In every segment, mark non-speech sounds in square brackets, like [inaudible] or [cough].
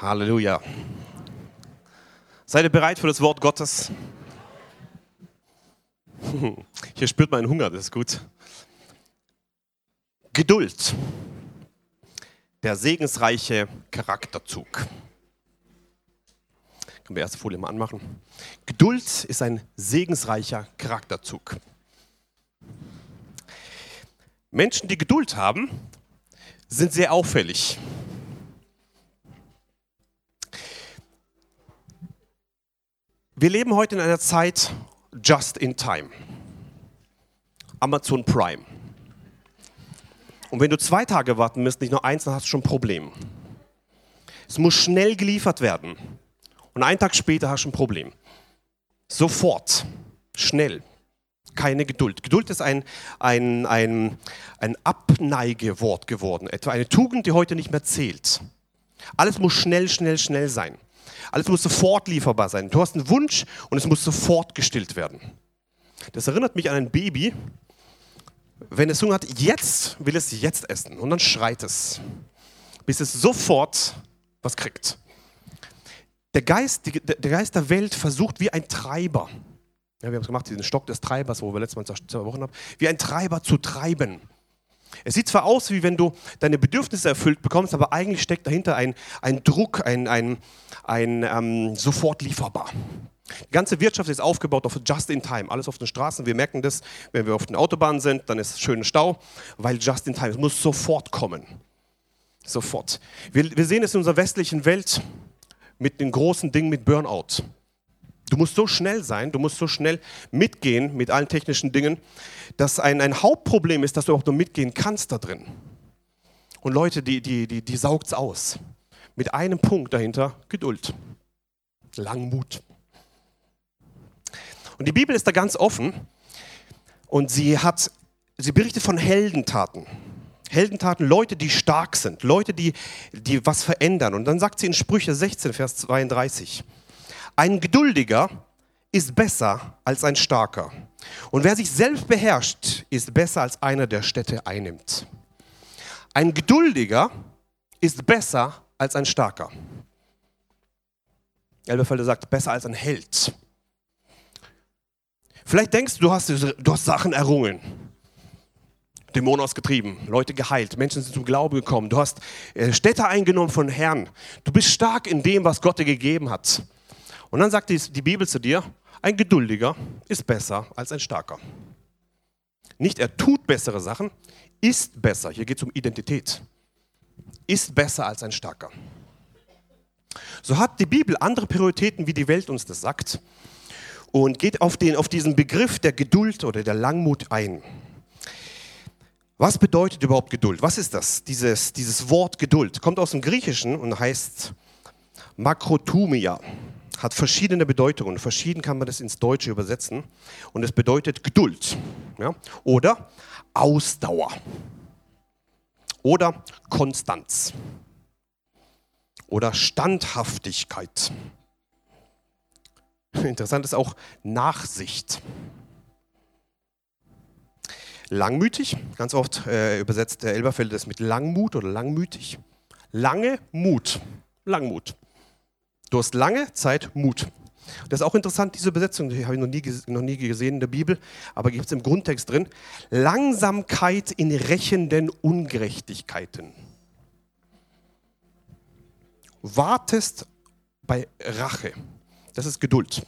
Halleluja. Seid ihr bereit für das Wort Gottes? [laughs] Hier spürt man Hunger, das ist gut. Geduld. Der segensreiche Charakterzug. Können wir die erste Folie mal anmachen? Geduld ist ein segensreicher Charakterzug. Menschen, die Geduld haben, sind sehr auffällig. Wir leben heute in einer Zeit just in time. Amazon Prime. Und wenn du zwei Tage warten musst, nicht nur eins, dann hast du schon ein Problem. Es muss schnell geliefert werden. Und einen Tag später hast du ein Problem. Sofort, schnell, keine Geduld. Geduld ist ein, ein, ein, ein Abneigewort geworden, etwa eine Tugend, die heute nicht mehr zählt. Alles muss schnell, schnell, schnell sein. Alles muss sofort lieferbar sein. Du hast einen Wunsch und es muss sofort gestillt werden. Das erinnert mich an ein Baby, wenn es Hunger hat, jetzt will es jetzt essen und dann schreit es, bis es sofort was kriegt. Der Geist, der Geist der Welt versucht wie ein Treiber, ja, wir haben es gemacht, diesen Stock des Treibers, wo wir letztes Mal zwei Wochen haben, wie ein Treiber zu treiben. Es sieht zwar aus, wie wenn du deine Bedürfnisse erfüllt bekommst, aber eigentlich steckt dahinter ein, ein Druck, ein, ein, ein ähm, sofort lieferbar. Die ganze Wirtschaft ist aufgebaut auf Just in Time, alles auf den Straßen. Wir merken das, wenn wir auf den Autobahnen sind, dann ist schön Stau, weil Just in Time, es muss sofort kommen. Sofort. Wir, wir sehen es in unserer westlichen Welt mit den großen Dingen mit Burnout. Du musst so schnell sein, du musst so schnell mitgehen mit allen technischen Dingen, dass ein, ein Hauptproblem ist, dass du auch nur mitgehen kannst da drin. Und Leute, die, die, die, die saugt es aus. Mit einem Punkt dahinter, Geduld, Langmut. Und die Bibel ist da ganz offen und sie hat, sie berichtet von Heldentaten. Heldentaten, Leute, die stark sind, Leute, die, die was verändern. Und dann sagt sie in Sprüche 16, Vers 32, ein Geduldiger ist besser als ein Starker. Und wer sich selbst beherrscht, ist besser als einer, der Städte einnimmt. Ein Geduldiger ist besser als ein Starker. Elberfelder sagt, besser als ein Held. Vielleicht denkst du, du hast, du hast Sachen errungen. Dämonen ausgetrieben, Leute geheilt, Menschen sind zum Glauben gekommen. Du hast äh, Städte eingenommen von Herrn. Du bist stark in dem, was Gott dir gegeben hat. Und dann sagt die Bibel zu dir, ein Geduldiger ist besser als ein Starker. Nicht er tut bessere Sachen, ist besser. Hier geht es um Identität. Ist besser als ein Starker. So hat die Bibel andere Prioritäten, wie die Welt uns das sagt, und geht auf, den, auf diesen Begriff der Geduld oder der Langmut ein. Was bedeutet überhaupt Geduld? Was ist das? Dieses, dieses Wort Geduld kommt aus dem Griechischen und heißt Makrotumia hat verschiedene Bedeutungen. Verschieden kann man das ins Deutsche übersetzen. Und es bedeutet Geduld ja? oder Ausdauer oder Konstanz oder Standhaftigkeit. Interessant ist auch Nachsicht. Langmütig, ganz oft äh, übersetzt der Elberfeld das mit Langmut oder langmütig. Lange Mut, Langmut. Du hast lange Zeit Mut. Das ist auch interessant, diese Übersetzung, die habe ich noch nie, noch nie gesehen in der Bibel, aber gibt es im Grundtext drin. Langsamkeit in rächenden Ungerechtigkeiten. Wartest bei Rache. Das ist Geduld.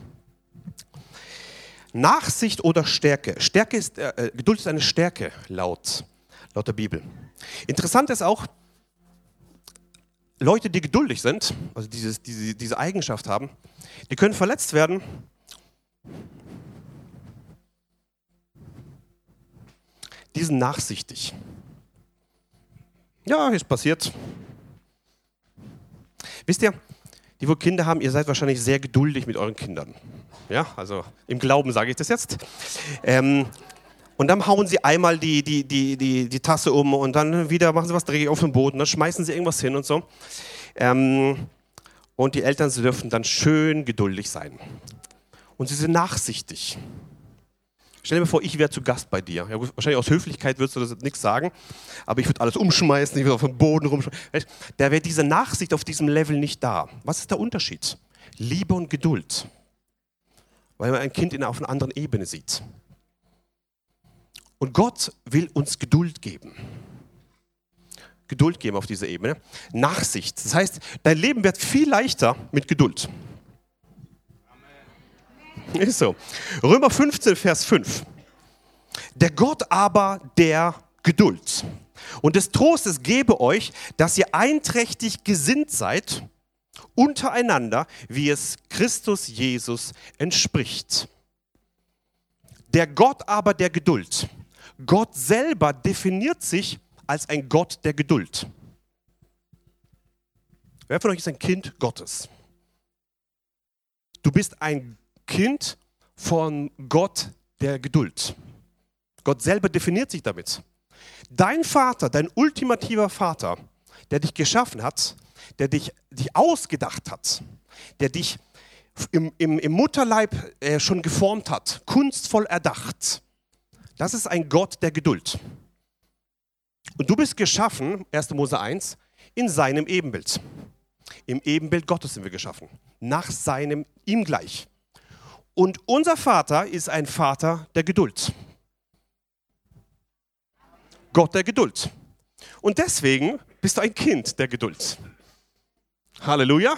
Nachsicht oder Stärke. Stärke ist, äh, äh Geduld ist eine Stärke, laut, laut der Bibel. Interessant ist auch, Leute, die geduldig sind, also dieses, diese, diese Eigenschaft haben, die können verletzt werden. Die sind nachsichtig. Ja, ist passiert. Wisst ihr, die wo Kinder haben, ihr seid wahrscheinlich sehr geduldig mit euren Kindern. Ja, also im Glauben sage ich das jetzt. Ähm, und dann hauen sie einmal die, die, die, die, die Tasse um und dann wieder machen sie was dreckig auf dem Boden, dann schmeißen sie irgendwas hin und so. Ähm, und die Eltern sie dürfen dann schön geduldig sein. Und sie sind nachsichtig. Stell dir vor, ich wäre zu Gast bei dir. Ja, wahrscheinlich aus Höflichkeit würdest du das nichts sagen, aber ich würde alles umschmeißen, ich würde auf den Boden rumschmeißen. Da wäre diese Nachsicht auf diesem Level nicht da. Was ist der Unterschied? Liebe und Geduld. Weil man ein Kind in, auf einer anderen Ebene sieht. Und Gott will uns Geduld geben. Geduld geben auf dieser Ebene. Nachsicht. Das heißt, dein Leben wird viel leichter mit Geduld. Ist so. Römer 15, Vers 5. Der Gott aber der Geduld und des Trostes gebe euch, dass ihr einträchtig gesinnt seid untereinander, wie es Christus Jesus entspricht. Der Gott aber der Geduld. Gott selber definiert sich als ein Gott der Geduld. Wer von euch ist ein Kind Gottes? Du bist ein Kind von Gott der Geduld. Gott selber definiert sich damit. Dein Vater, dein ultimativer Vater, der dich geschaffen hat, der dich, dich ausgedacht hat, der dich im, im, im Mutterleib äh, schon geformt hat, kunstvoll erdacht. Das ist ein Gott der Geduld. Und du bist geschaffen, 1. Mose 1, in seinem Ebenbild. Im Ebenbild Gottes sind wir geschaffen. Nach seinem, ihm gleich. Und unser Vater ist ein Vater der Geduld. Gott der Geduld. Und deswegen bist du ein Kind der Geduld. Halleluja.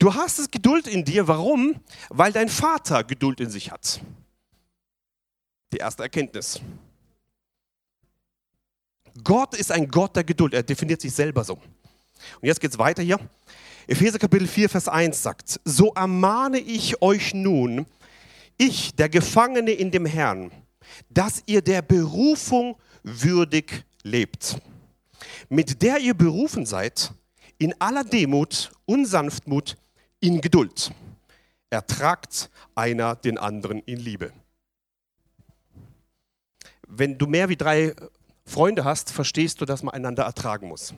Du hast es Geduld in dir. Warum? Weil dein Vater Geduld in sich hat. Die erste Erkenntnis. Gott ist ein Gott der Geduld. Er definiert sich selber so. Und jetzt geht es weiter hier. Epheser Kapitel 4, Vers 1 sagt, so ermahne ich euch nun, ich, der Gefangene in dem Herrn, dass ihr der Berufung würdig lebt, mit der ihr berufen seid, in aller Demut und Sanftmut, in Geduld. Ertragt einer den anderen in Liebe. Wenn du mehr wie drei Freunde hast, verstehst du, dass man einander ertragen muss.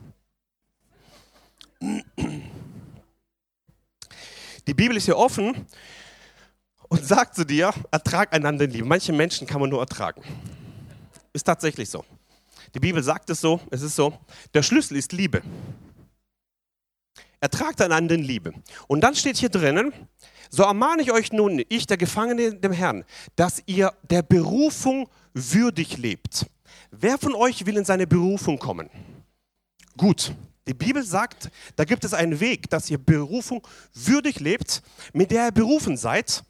Die Bibel ist hier offen und sagt zu dir, ertrag einander in Liebe. Manche Menschen kann man nur ertragen. Ist tatsächlich so. Die Bibel sagt es so, es ist so. Der Schlüssel ist Liebe. Ertragt einander in Liebe. Und dann steht hier drinnen, so ermahne ich euch nun, ich, der Gefangene dem Herrn, dass ihr der Berufung würdig lebt. Wer von euch will in seine Berufung kommen? Gut. Die Bibel sagt, da gibt es einen Weg, dass ihr Berufung würdig lebt, mit der ihr berufen seid.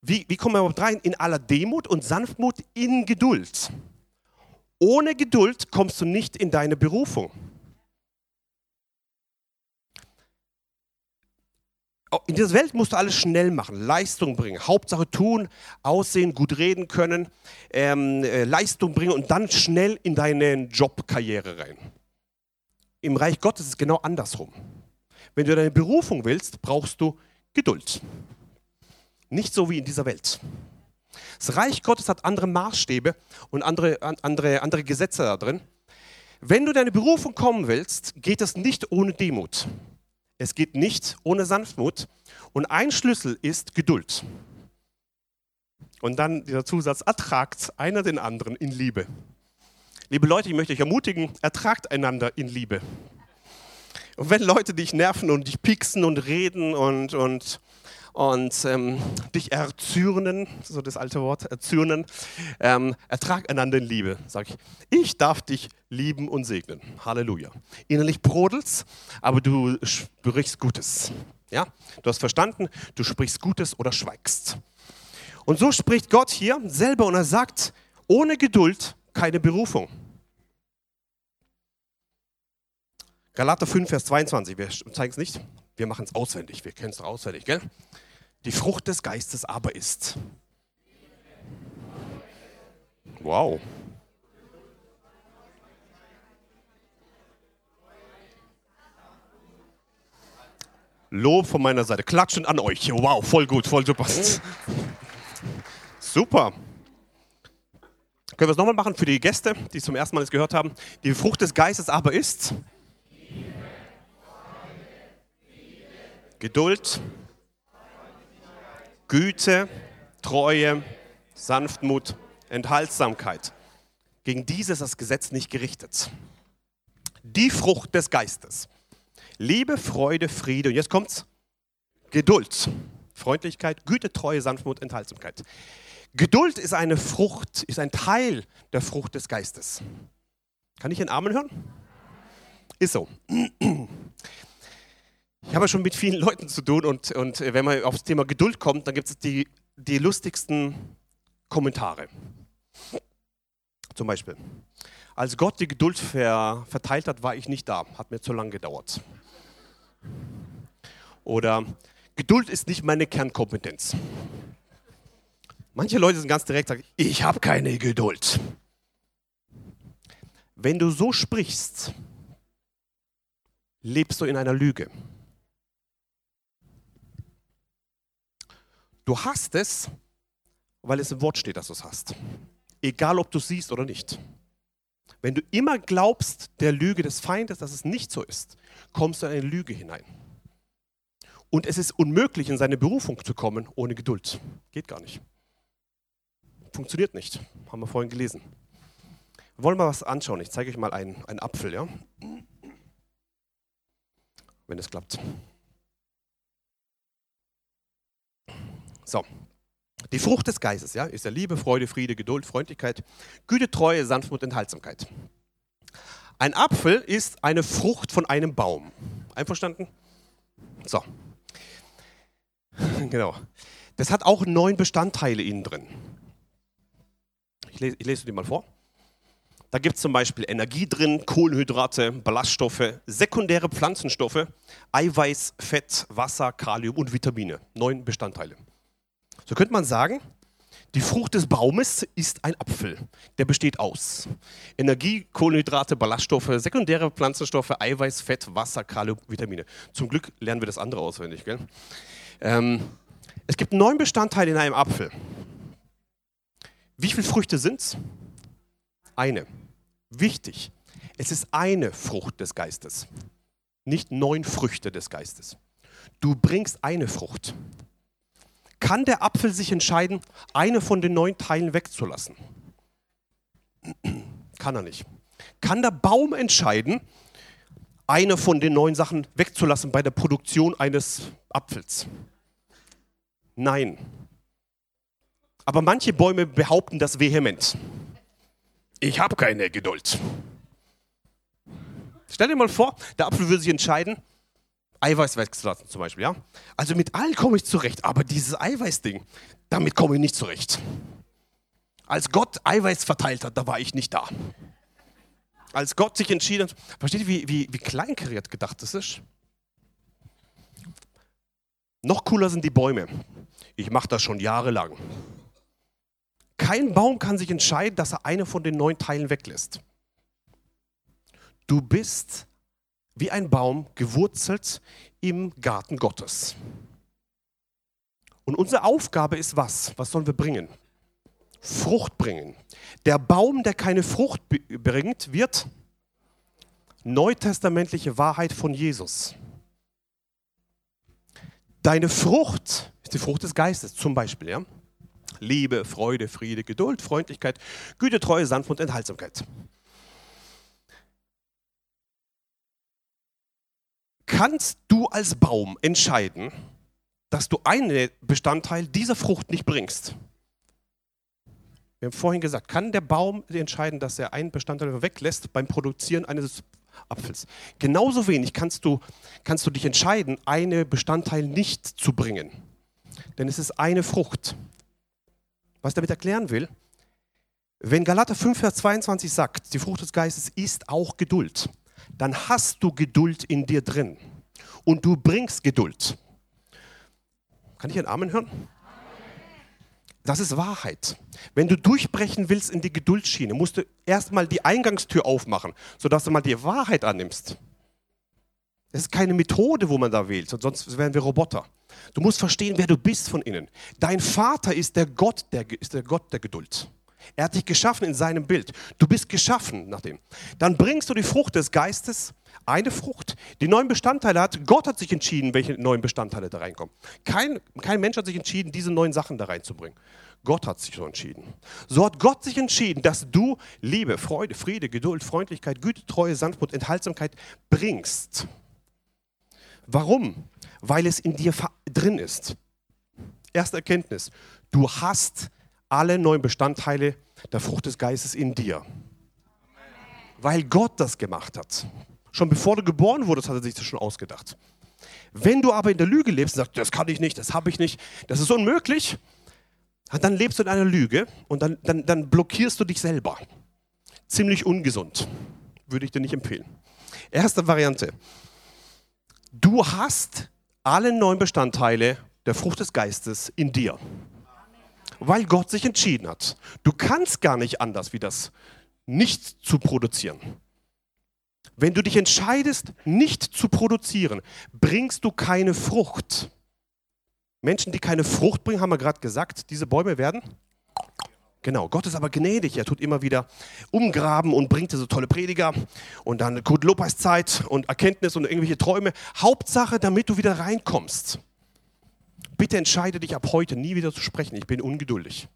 Wie, wie kommen wir rein? In aller Demut und Sanftmut, in Geduld. Ohne Geduld kommst du nicht in deine Berufung. In dieser Welt musst du alles schnell machen, Leistung bringen, Hauptsache tun, aussehen, gut reden können, ähm, äh, Leistung bringen und dann schnell in deine Jobkarriere rein. Im Reich Gottes ist es genau andersrum. Wenn du deine Berufung willst, brauchst du Geduld. Nicht so wie in dieser Welt. Das Reich Gottes hat andere Maßstäbe und andere, andere, andere Gesetze da drin. Wenn du deine Berufung kommen willst, geht es nicht ohne Demut. Es geht nicht ohne Sanftmut. Und ein Schlüssel ist Geduld. Und dann dieser Zusatz, ertragt einer den anderen in Liebe. Liebe Leute, ich möchte euch ermutigen, ertragt einander in Liebe. Und wenn Leute dich nerven und dich pieksen und reden und, und und ähm, dich erzürnen, so das alte Wort, erzürnen, ähm, ertrag einander in Liebe. Sag ich, ich darf dich lieben und segnen. Halleluja. Innerlich brodelst, aber du sprichst Gutes. Ja? Du hast verstanden, du sprichst Gutes oder schweigst. Und so spricht Gott hier selber und er sagt, ohne Geduld keine Berufung. Galater 5, Vers 22, wir zeigen es nicht, wir machen es auswendig, wir kennen es auswendig, gell? Die Frucht des Geistes aber ist. Wow. Lob von meiner Seite. Klatschen an euch. Wow, voll gut, voll super. [laughs] Super. Können wir es nochmal machen für die Gäste, die es zum ersten Mal jetzt gehört haben? Die Frucht des Geistes aber ist Geduld, Güte, Treue, Sanftmut, Enthaltsamkeit. Gegen diese ist das Gesetz nicht gerichtet. Die Frucht des Geistes. Liebe, Freude, Friede. Und jetzt kommt's. Geduld, Freundlichkeit, Güte, Treue, Sanftmut, Enthaltsamkeit. Geduld ist eine Frucht, ist ein Teil der Frucht des Geistes. Kann ich einen Amen hören? Ist so. Ich habe schon mit vielen Leuten zu tun und, und wenn man aufs Thema Geduld kommt, dann gibt es die, die lustigsten Kommentare. Zum Beispiel, als Gott die Geduld ver, verteilt hat, war ich nicht da, hat mir zu lange gedauert. Oder Geduld ist nicht meine Kernkompetenz. Manche Leute sind ganz direkt sagen, ich habe keine Geduld. Wenn du so sprichst, lebst du in einer Lüge. Du hast es, weil es im Wort steht, dass du es hast. Egal, ob du es siehst oder nicht. Wenn du immer glaubst der Lüge des Feindes, dass es nicht so ist, kommst du in eine Lüge hinein. Und es ist unmöglich, in seine Berufung zu kommen ohne Geduld. Geht gar nicht. Funktioniert nicht. Haben wir vorhin gelesen. Wir wollen mal was anschauen. Ich zeige euch mal einen, einen Apfel, ja? Wenn es klappt. So. Die Frucht des Geistes, ja, ist ja Liebe, Freude, Friede, Geduld, Freundlichkeit, Güte, Treue, Sanftmut, Enthaltsamkeit. Ein Apfel ist eine Frucht von einem Baum. Einverstanden? So. [laughs] genau. Das hat auch neun Bestandteile innen drin. Ich lese, ich lese die mal vor. Da gibt es zum Beispiel Energie drin, Kohlenhydrate, Ballaststoffe, sekundäre Pflanzenstoffe, Eiweiß, Fett, Wasser, Kalium und Vitamine. Neun Bestandteile. So könnte man sagen, die Frucht des Baumes ist ein Apfel. Der besteht aus Energie, Kohlenhydrate, Ballaststoffe, sekundäre Pflanzenstoffe, Eiweiß, Fett, Wasser, Kalium, Vitamine. Zum Glück lernen wir das andere auswendig. Gell? Ähm, es gibt neun Bestandteile in einem Apfel. Wie viele Früchte sind es? Eine. Wichtig, es ist eine Frucht des Geistes, nicht neun Früchte des Geistes. Du bringst eine Frucht. Kann der Apfel sich entscheiden, eine von den neun Teilen wegzulassen? [clears throat] Kann er nicht. Kann der Baum entscheiden, eine von den neun Sachen wegzulassen bei der Produktion eines Apfels? Nein. Aber manche Bäume behaupten das vehement. Ich habe keine Geduld. Stell dir mal vor, der Apfel würde sich entscheiden, Eiweiß wegzulassen zum Beispiel. Ja? Also mit allen komme ich zurecht, aber dieses Eiweißding, damit komme ich nicht zurecht. Als Gott Eiweiß verteilt hat, da war ich nicht da. Als Gott sich entschieden hat, versteht ihr, wie, wie, wie kleinkariert gedacht das ist? Noch cooler sind die Bäume. Ich mache das schon jahrelang. Kein Baum kann sich entscheiden, dass er eine von den neun Teilen weglässt. Du bist wie ein Baum gewurzelt im Garten Gottes. Und unsere Aufgabe ist was? Was sollen wir bringen? Frucht bringen. Der Baum, der keine Frucht bringt, wird neutestamentliche Wahrheit von Jesus. Deine Frucht ist die Frucht des Geistes, zum Beispiel. Ja? Liebe, Freude, Friede, Geduld, Freundlichkeit, Güte, Treue, Sanftmut, Enthaltsamkeit. Kannst du als Baum entscheiden, dass du einen Bestandteil dieser Frucht nicht bringst? Wir haben vorhin gesagt, kann der Baum entscheiden, dass er einen Bestandteil weglässt beim Produzieren eines Apfels? Genauso wenig kannst du, kannst du dich entscheiden, einen Bestandteil nicht zu bringen. Denn es ist eine Frucht. Was ich damit erklären will, wenn Galater 5, Vers 22 sagt, die Frucht des Geistes ist auch Geduld, dann hast du Geduld in dir drin und du bringst Geduld. Kann ich einen Amen hören? Das ist Wahrheit. Wenn du durchbrechen willst in die Geduldschiene, musst du erstmal die Eingangstür aufmachen, sodass du mal die Wahrheit annimmst. Es ist keine Methode, wo man da wählt, sonst wären wir Roboter. Du musst verstehen, wer du bist von innen. Dein Vater ist der Gott der, ist der Gott der Geduld. Er hat dich geschaffen in seinem Bild. Du bist geschaffen nach dem. Dann bringst du die Frucht des Geistes, eine Frucht, die neun Bestandteile hat. Gott hat sich entschieden, welche neuen Bestandteile da reinkommen. Kein, kein Mensch hat sich entschieden, diese neuen Sachen da reinzubringen. Gott hat sich so entschieden. So hat Gott sich entschieden, dass du Liebe, Freude, Friede, Geduld, Freundlichkeit, Güte, Treue, Sanftmut, Enthaltsamkeit bringst. Warum? Weil es in dir drin ist. Erste Erkenntnis. Du hast alle neuen Bestandteile der Frucht des Geistes in dir. Weil Gott das gemacht hat. Schon bevor du geboren wurdest, hat er sich das schon ausgedacht. Wenn du aber in der Lüge lebst und sagst, das kann ich nicht, das habe ich nicht, das ist unmöglich, dann lebst du in einer Lüge und dann, dann, dann blockierst du dich selber. Ziemlich ungesund. Würde ich dir nicht empfehlen. Erste Variante. Du hast alle neun Bestandteile der Frucht des Geistes in dir. Weil Gott sich entschieden hat. Du kannst gar nicht anders, wie das nicht zu produzieren. Wenn du dich entscheidest, nicht zu produzieren, bringst du keine Frucht. Menschen, die keine Frucht bringen, haben wir gerade gesagt, diese Bäume werden. Genau, Gott ist aber gnädig. Er tut immer wieder umgraben und bringt so tolle Prediger und dann Kurt Lopez Zeit und Erkenntnis und irgendwelche Träume. Hauptsache, damit du wieder reinkommst. Bitte entscheide dich ab heute nie wieder zu sprechen. Ich bin ungeduldig.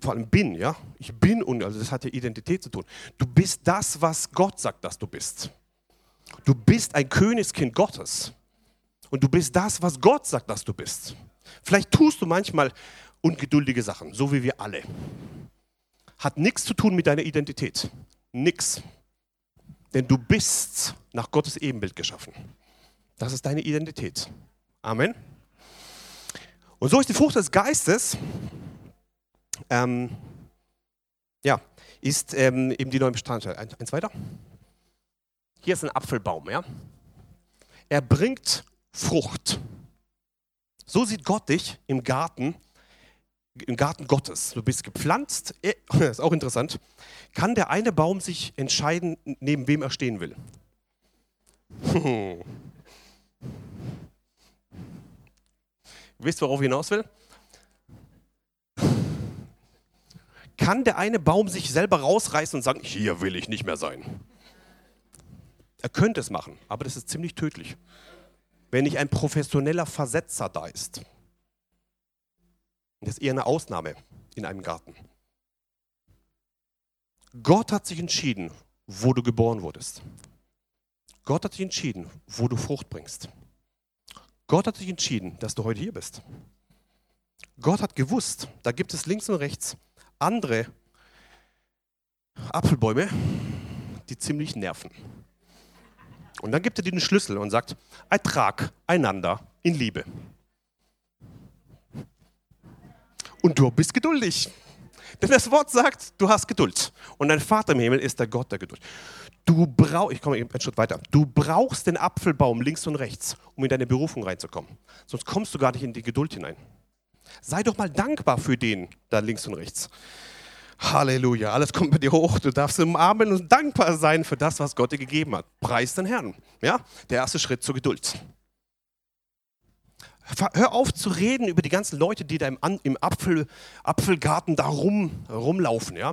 Vor allem bin, ja. Ich bin ungeduldig. Also das hat ja Identität zu tun. Du bist das, was Gott sagt, dass du bist. Du bist ein Königskind Gottes. Und du bist das, was Gott sagt, dass du bist. Vielleicht tust du manchmal ungeduldige Sachen, so wie wir alle. Hat nichts zu tun mit deiner Identität. Nix. Denn du bist nach Gottes Ebenbild geschaffen. Das ist deine Identität. Amen. Und so ist die Frucht des Geistes, ähm, ja, ist ähm, eben die neue Bestandteile. Ein, eins weiter. Hier ist ein Apfelbaum, ja. Er bringt Frucht. So sieht Gott dich im Garten, im Garten Gottes. Du bist gepflanzt, äh, [laughs] das ist auch interessant. Kann der eine Baum sich entscheiden, neben wem er stehen will? [laughs] Wisst ihr, worauf ich hinaus will? Kann der eine Baum sich selber rausreißen und sagen, hier will ich nicht mehr sein? Er könnte es machen, aber das ist ziemlich tödlich wenn nicht ein professioneller Versetzer da ist. Das ist eher eine Ausnahme in einem Garten. Gott hat sich entschieden, wo du geboren wurdest. Gott hat sich entschieden, wo du Frucht bringst. Gott hat sich entschieden, dass du heute hier bist. Gott hat gewusst, da gibt es links und rechts andere Apfelbäume, die ziemlich nerven. Und dann gibt er dir den Schlüssel und sagt, ertrag einander in Liebe. Und du bist geduldig. Denn das Wort sagt, du hast Geduld. Und dein Vater im Himmel ist der Gott der Geduld. Du brauchst, ich komme einen Schritt weiter, du brauchst den Apfelbaum links und rechts, um in deine Berufung reinzukommen. Sonst kommst du gar nicht in die Geduld hinein. Sei doch mal dankbar für den da links und rechts. Halleluja, alles kommt bei dir hoch. Du darfst umarmen und dankbar sein für das, was Gott dir gegeben hat. Preis den Herrn. Ja, der erste Schritt zur Geduld. Hör auf zu reden über die ganzen Leute, die da im, im Apfel, Apfelgarten da rum, rumlaufen. Ja?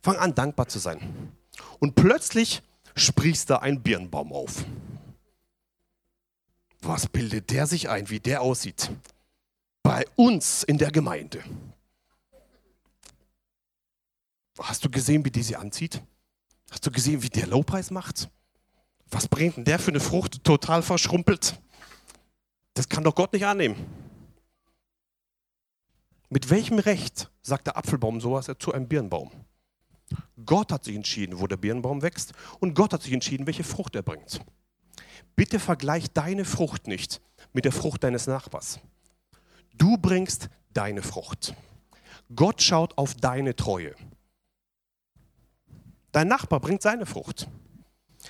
Fang an, dankbar zu sein. Und plötzlich sprießt da ein Birnbaum auf. Was bildet der sich ein, wie der aussieht? Bei uns in der Gemeinde. Hast du gesehen, wie die sie anzieht? Hast du gesehen, wie der Lowpreis macht? Was bringt denn der für eine Frucht total verschrumpelt? Das kann doch Gott nicht annehmen. Mit welchem Recht sagt der Apfelbaum sowas zu einem Birnbaum? Gott hat sich entschieden, wo der Birnbaum wächst und Gott hat sich entschieden, welche Frucht er bringt. Bitte vergleich deine Frucht nicht mit der Frucht deines Nachbars. Du bringst deine Frucht. Gott schaut auf deine Treue. Dein Nachbar bringt seine Frucht.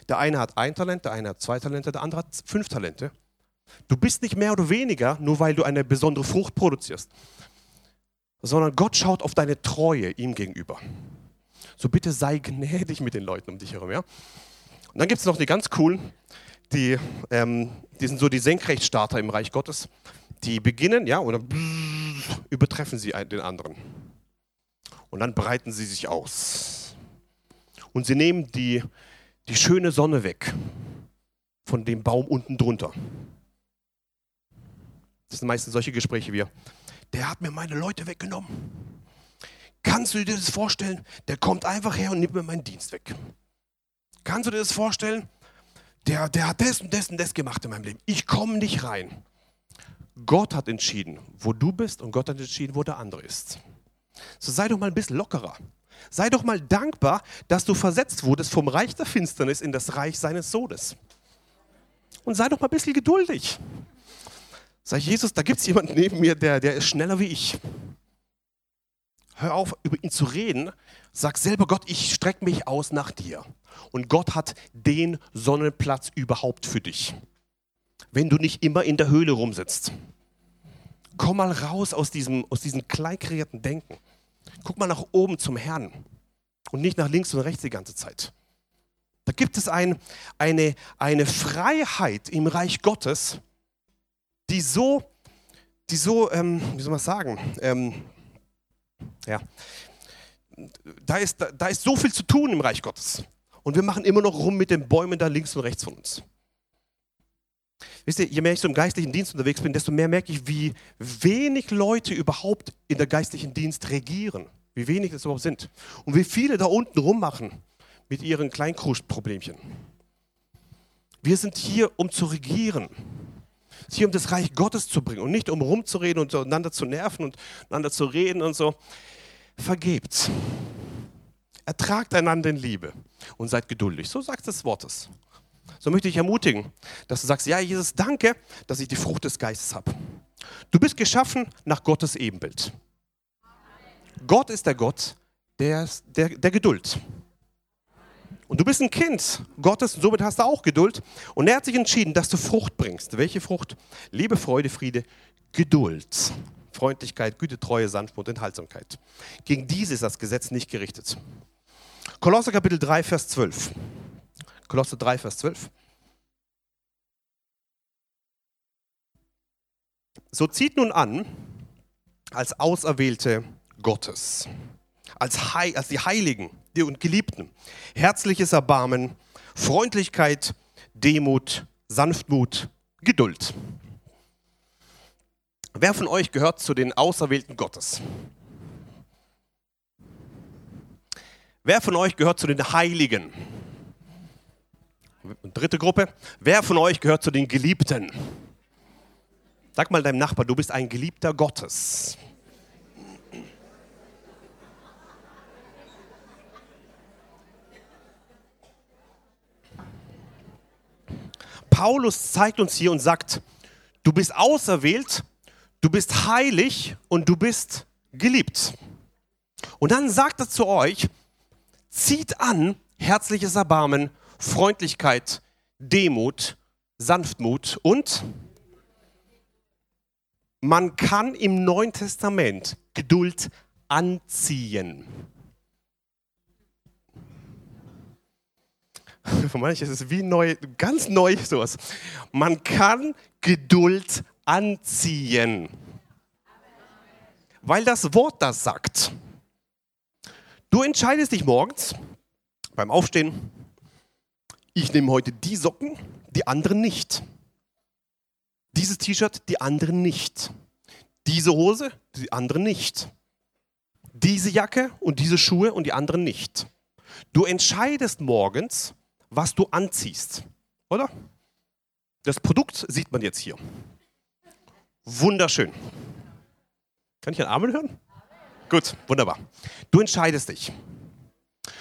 Der eine hat ein Talent, der eine hat zwei Talente, der andere hat fünf Talente. Du bist nicht mehr oder weniger, nur weil du eine besondere Frucht produzierst, sondern Gott schaut auf deine Treue ihm gegenüber. So bitte sei gnädig mit den Leuten um dich herum. Ja? Und dann gibt es noch die ganz coolen, die, ähm, die sind so die Senkrechtstarter im Reich Gottes. Die beginnen, ja, und dann übertreffen sie den anderen. Und dann breiten sie sich aus und sie nehmen die, die schöne Sonne weg von dem Baum unten drunter. Das sind meistens solche Gespräche wie, der hat mir meine Leute weggenommen. Kannst du dir das vorstellen? Der kommt einfach her und nimmt mir meinen Dienst weg. Kannst du dir das vorstellen? Der, der hat das und das und das gemacht in meinem Leben. Ich komme nicht rein. Gott hat entschieden, wo du bist und Gott hat entschieden, wo der andere ist. So sei doch mal ein bisschen lockerer. Sei doch mal dankbar, dass du versetzt wurdest vom Reich der Finsternis in das Reich seines Sohnes. Und sei doch mal ein bisschen geduldig. Sag Jesus, da gibt es jemanden neben mir, der, der ist schneller wie ich. Hör auf, über ihn zu reden. Sag selber, Gott, ich strecke mich aus nach dir. Und Gott hat den Sonnenplatz überhaupt für dich. Wenn du nicht immer in der Höhle rumsitzt. Komm mal raus aus diesem, aus diesem klein Denken. Guck mal nach oben zum Herrn und nicht nach links und rechts die ganze Zeit. Da gibt es ein, eine, eine Freiheit im Reich Gottes, die so, die so ähm, wie soll man sagen, ähm, ja, da ist, da, da ist so viel zu tun im Reich Gottes. Und wir machen immer noch rum mit den Bäumen da links und rechts von uns. Wisst ihr, je mehr ich so im geistlichen Dienst unterwegs bin, desto mehr merke ich, wie wenig Leute überhaupt in der geistlichen Dienst regieren. Wie wenig es überhaupt sind. Und wie viele da unten rummachen mit ihren Kleinkrustproblemchen. Wir sind hier, um zu regieren. Hier, um das Reich Gottes zu bringen und nicht um rumzureden und einander zu nerven und einander zu reden und so. Vergebt. Ertragt einander in Liebe und seid geduldig. So sagt das Wortes. So möchte ich ermutigen, dass du sagst, ja Jesus, danke, dass ich die Frucht des Geistes habe. Du bist geschaffen nach Gottes Ebenbild. Gott ist der Gott der, der, der Geduld. Und du bist ein Kind Gottes und somit hast du auch Geduld. Und er hat sich entschieden, dass du Frucht bringst. Welche Frucht? Liebe, Freude, Friede, Geduld, Freundlichkeit, Güte, Treue, Sanftmut, Enthaltsamkeit. Gegen diese ist das Gesetz nicht gerichtet. Kolosser Kapitel 3, Vers 12. Kolosser 3, Vers 12. So zieht nun an, als Auserwählte Gottes, als, Hei als die Heiligen und Geliebten, herzliches Erbarmen, Freundlichkeit, Demut, Sanftmut, Geduld. Wer von euch gehört zu den Auserwählten Gottes? Wer von euch gehört zu den Heiligen? Dritte Gruppe. Wer von euch gehört zu den Geliebten? Sag mal deinem Nachbar, du bist ein Geliebter Gottes. Paulus zeigt uns hier und sagt, du bist auserwählt, du bist heilig und du bist geliebt. Und dann sagt er zu euch, zieht an herzliches Erbarmen, Freundlichkeit, Demut, Sanftmut und man kann im Neuen Testament Geduld anziehen. [laughs] Für manche ist es wie neu, ganz neu sowas. Man kann Geduld anziehen. Weil das Wort das sagt. Du entscheidest dich morgens beim Aufstehen, ich nehme heute die Socken, die anderen nicht. Dieses T-Shirt, die anderen nicht. Diese Hose, die anderen nicht. Diese Jacke und diese Schuhe und die anderen nicht. Du entscheidest morgens, was du anziehst, oder? Das Produkt sieht man jetzt hier. Wunderschön. Kann ich einen Amen hören? Gut, wunderbar. Du entscheidest dich.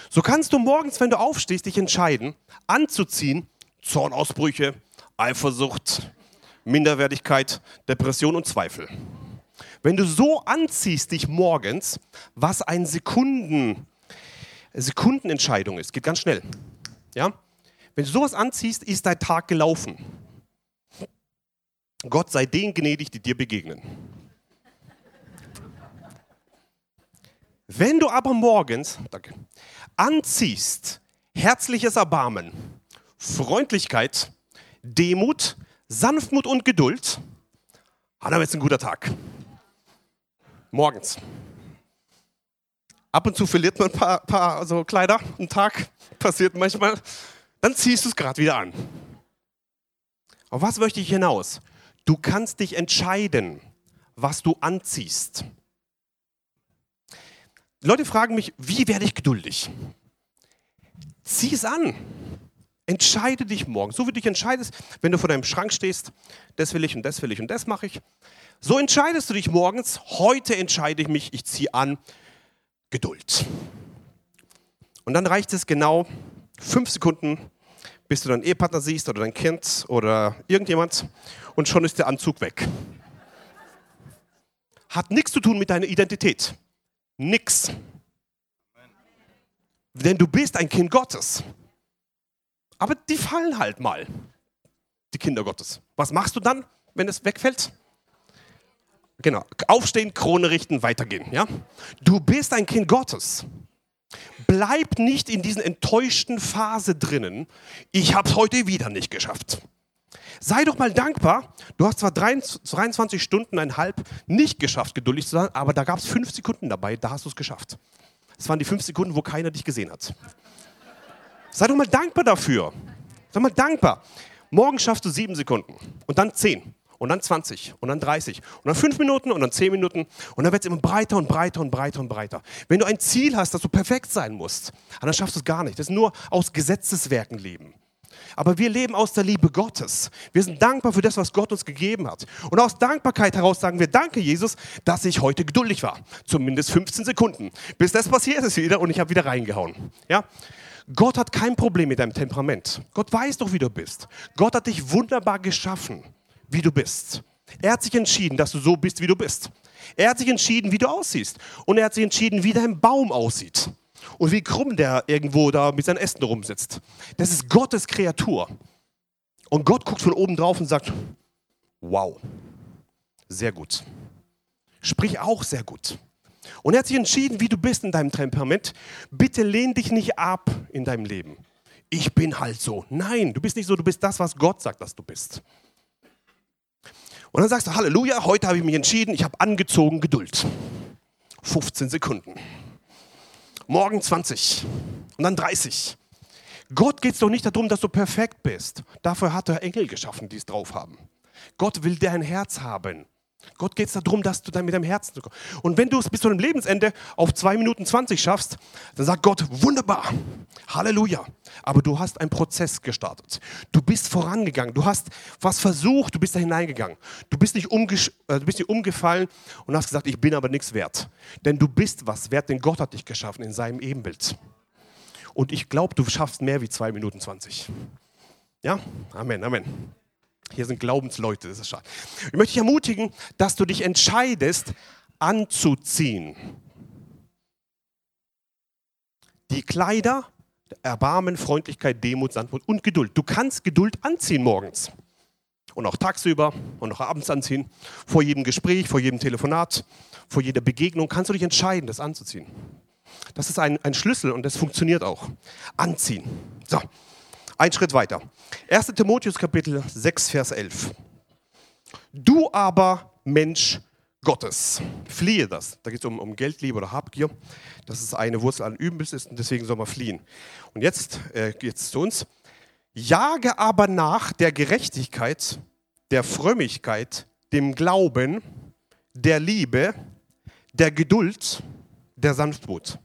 So kannst du morgens, wenn du aufstehst, dich entscheiden, anzuziehen, Zornausbrüche, Eifersucht, Minderwertigkeit, Depression und Zweifel. Wenn du so anziehst dich morgens, was ein Sekunden, Sekundenentscheidung ist, geht ganz schnell. Ja? Wenn du sowas anziehst, ist dein Tag gelaufen. Gott sei denen gnädig, die dir begegnen. Wenn du aber morgens danke, anziehst herzliches Erbarmen, Freundlichkeit, Demut, Sanftmut und Geduld, haben wir jetzt ein guter Tag. Morgens. Ab und zu verliert man ein paar, paar so Kleider, einen Tag, passiert manchmal. Dann ziehst du es gerade wieder an. Auf was möchte ich hinaus? Du kannst dich entscheiden, was du anziehst. Leute fragen mich, wie werde ich geduldig? Zieh es an. Entscheide dich morgen. So wie du dich entscheidest, wenn du vor deinem Schrank stehst, das will ich und das will ich und das mache ich. So entscheidest du dich morgens. Heute entscheide ich mich, ich ziehe an Geduld. Und dann reicht es genau fünf Sekunden, bis du deinen Ehepartner siehst oder dein Kind oder irgendjemand und schon ist der Anzug weg. Hat nichts zu tun mit deiner Identität. Nix. Denn du bist ein Kind Gottes. Aber die fallen halt mal, die Kinder Gottes. Was machst du dann, wenn es wegfällt? Genau, aufstehen, Krone richten, weitergehen. Ja? Du bist ein Kind Gottes. Bleib nicht in diesen enttäuschten Phase drinnen. Ich habe es heute wieder nicht geschafft. Sei doch mal dankbar. Du hast zwar 23 Stunden, einhalb nicht geschafft, geduldig zu sein, aber da gab es fünf Sekunden dabei, da hast du es geschafft. Das waren die fünf Sekunden, wo keiner dich gesehen hat. Sei doch mal dankbar dafür. Sei mal dankbar. Morgen schaffst du sieben Sekunden und dann zehn und dann 20 und dann 30 und dann 5 Minuten und dann 10 Minuten und dann wird es immer breiter und breiter und breiter und breiter. Wenn du ein Ziel hast, dass du perfekt sein musst, dann schaffst du es gar nicht. Das ist nur aus Gesetzeswerken leben. Aber wir leben aus der Liebe Gottes. Wir sind dankbar für das, was Gott uns gegeben hat. Und aus Dankbarkeit heraus sagen wir, danke Jesus, dass ich heute geduldig war. Zumindest 15 Sekunden. Bis das passiert ist wieder und ich habe wieder reingehauen. Ja? Gott hat kein Problem mit deinem Temperament. Gott weiß doch, wie du bist. Gott hat dich wunderbar geschaffen wie du bist. Er hat sich entschieden, dass du so bist, wie du bist. Er hat sich entschieden, wie du aussiehst. Und er hat sich entschieden, wie dein Baum aussieht. Und wie krumm der irgendwo da mit seinen Ästen rumsitzt. Das ist Gottes Kreatur. Und Gott guckt von oben drauf und sagt, wow, sehr gut. Sprich auch sehr gut. Und er hat sich entschieden, wie du bist in deinem Temperament. Bitte lehn dich nicht ab in deinem Leben. Ich bin halt so. Nein, du bist nicht so, du bist das, was Gott sagt, dass du bist. Und dann sagst du, Halleluja, heute habe ich mich entschieden, ich habe angezogen Geduld. 15 Sekunden. Morgen 20 und dann 30. Gott geht es doch nicht darum, dass du perfekt bist. Dafür hat er Engel geschaffen, die es drauf haben. Gott will dein Herz haben. Gott geht es darum, dass du dann mit deinem Herzen kommst. Und wenn du es bis zu deinem Lebensende auf 2 Minuten 20 schaffst, dann sagt Gott, wunderbar, Halleluja. Aber du hast einen Prozess gestartet. Du bist vorangegangen. Du hast was versucht, du bist da hineingegangen. Du bist nicht, äh, du bist nicht umgefallen und hast gesagt, ich bin aber nichts wert. Denn du bist was wert, denn Gott hat dich geschaffen in seinem Ebenbild. Und ich glaube, du schaffst mehr wie 2 Minuten 20. Ja? Amen, Amen. Hier sind Glaubensleute, das ist schade. Ich möchte dich ermutigen, dass du dich entscheidest, anzuziehen. Die Kleider, Erbarmen, Freundlichkeit, Demut, Sanftmut und Geduld. Du kannst Geduld anziehen morgens und auch tagsüber und auch abends anziehen. Vor jedem Gespräch, vor jedem Telefonat, vor jeder Begegnung kannst du dich entscheiden, das anzuziehen. Das ist ein, ein Schlüssel und das funktioniert auch. Anziehen. So, ein Schritt weiter. 1. Timotheus Kapitel 6, Vers 11. Du aber, Mensch Gottes, fliehe das. Da geht es um, um Geldliebe oder Habgier. Das ist eine Wurzel an Übels ist und deswegen soll man fliehen. Und jetzt äh, geht es zu uns. Jage aber nach der Gerechtigkeit, der Frömmigkeit, dem Glauben, der Liebe, der Geduld, der Sanftmut.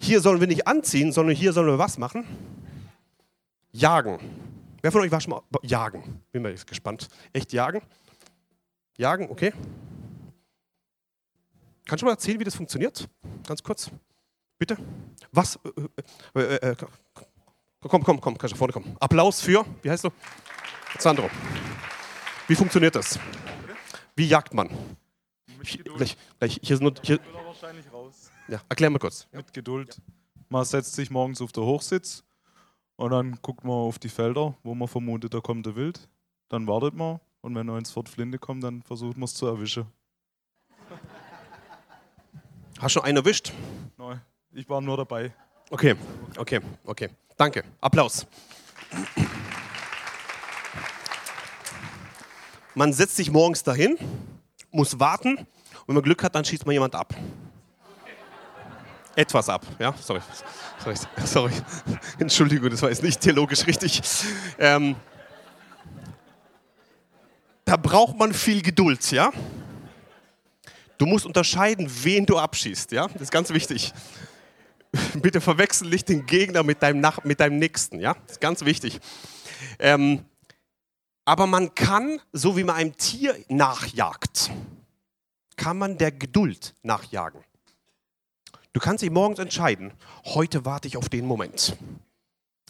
Hier sollen wir nicht anziehen, sondern hier sollen wir was machen? Jagen. Wer von euch war schon mal jagen? Bin mal gespannt. Echt jagen? Jagen, okay. Kannst du mal erzählen, wie das funktioniert? Ganz kurz. Bitte. Was? Äh, äh, äh, äh komm, komm, komm, kannst du vorne kommen. Applaus für, wie heißt du? Sandro. Wie funktioniert das? Wie jagt man? Hier, gleich, gleich, hier sind nur, hier. Ja, erklär mal kurz. Mit Geduld. Man setzt sich morgens auf den Hochsitz und dann guckt man auf die Felder, wo man vermutet, da kommt der Wild. Dann wartet man und wenn er ins Fort Flinte kommt, dann versucht man es zu erwischen. Hast du einen erwischt? Nein, ich war nur dabei. Okay, okay, okay. Danke. Applaus. Man setzt sich morgens dahin, muss warten und wenn man Glück hat, dann schießt man jemand ab etwas ab. Ja, sorry. Sorry. sorry. Entschuldigung, das war jetzt nicht theologisch richtig. Ähm, da braucht man viel Geduld, ja? Du musst unterscheiden, wen du abschießt, ja? Das ist ganz wichtig. Bitte verwechsel nicht den Gegner mit deinem, Nach mit deinem Nächsten, ja? Das ist ganz wichtig. Ähm, aber man kann, so wie man einem Tier nachjagt, kann man der Geduld nachjagen. Du kannst dich morgens entscheiden, heute warte ich auf den Moment.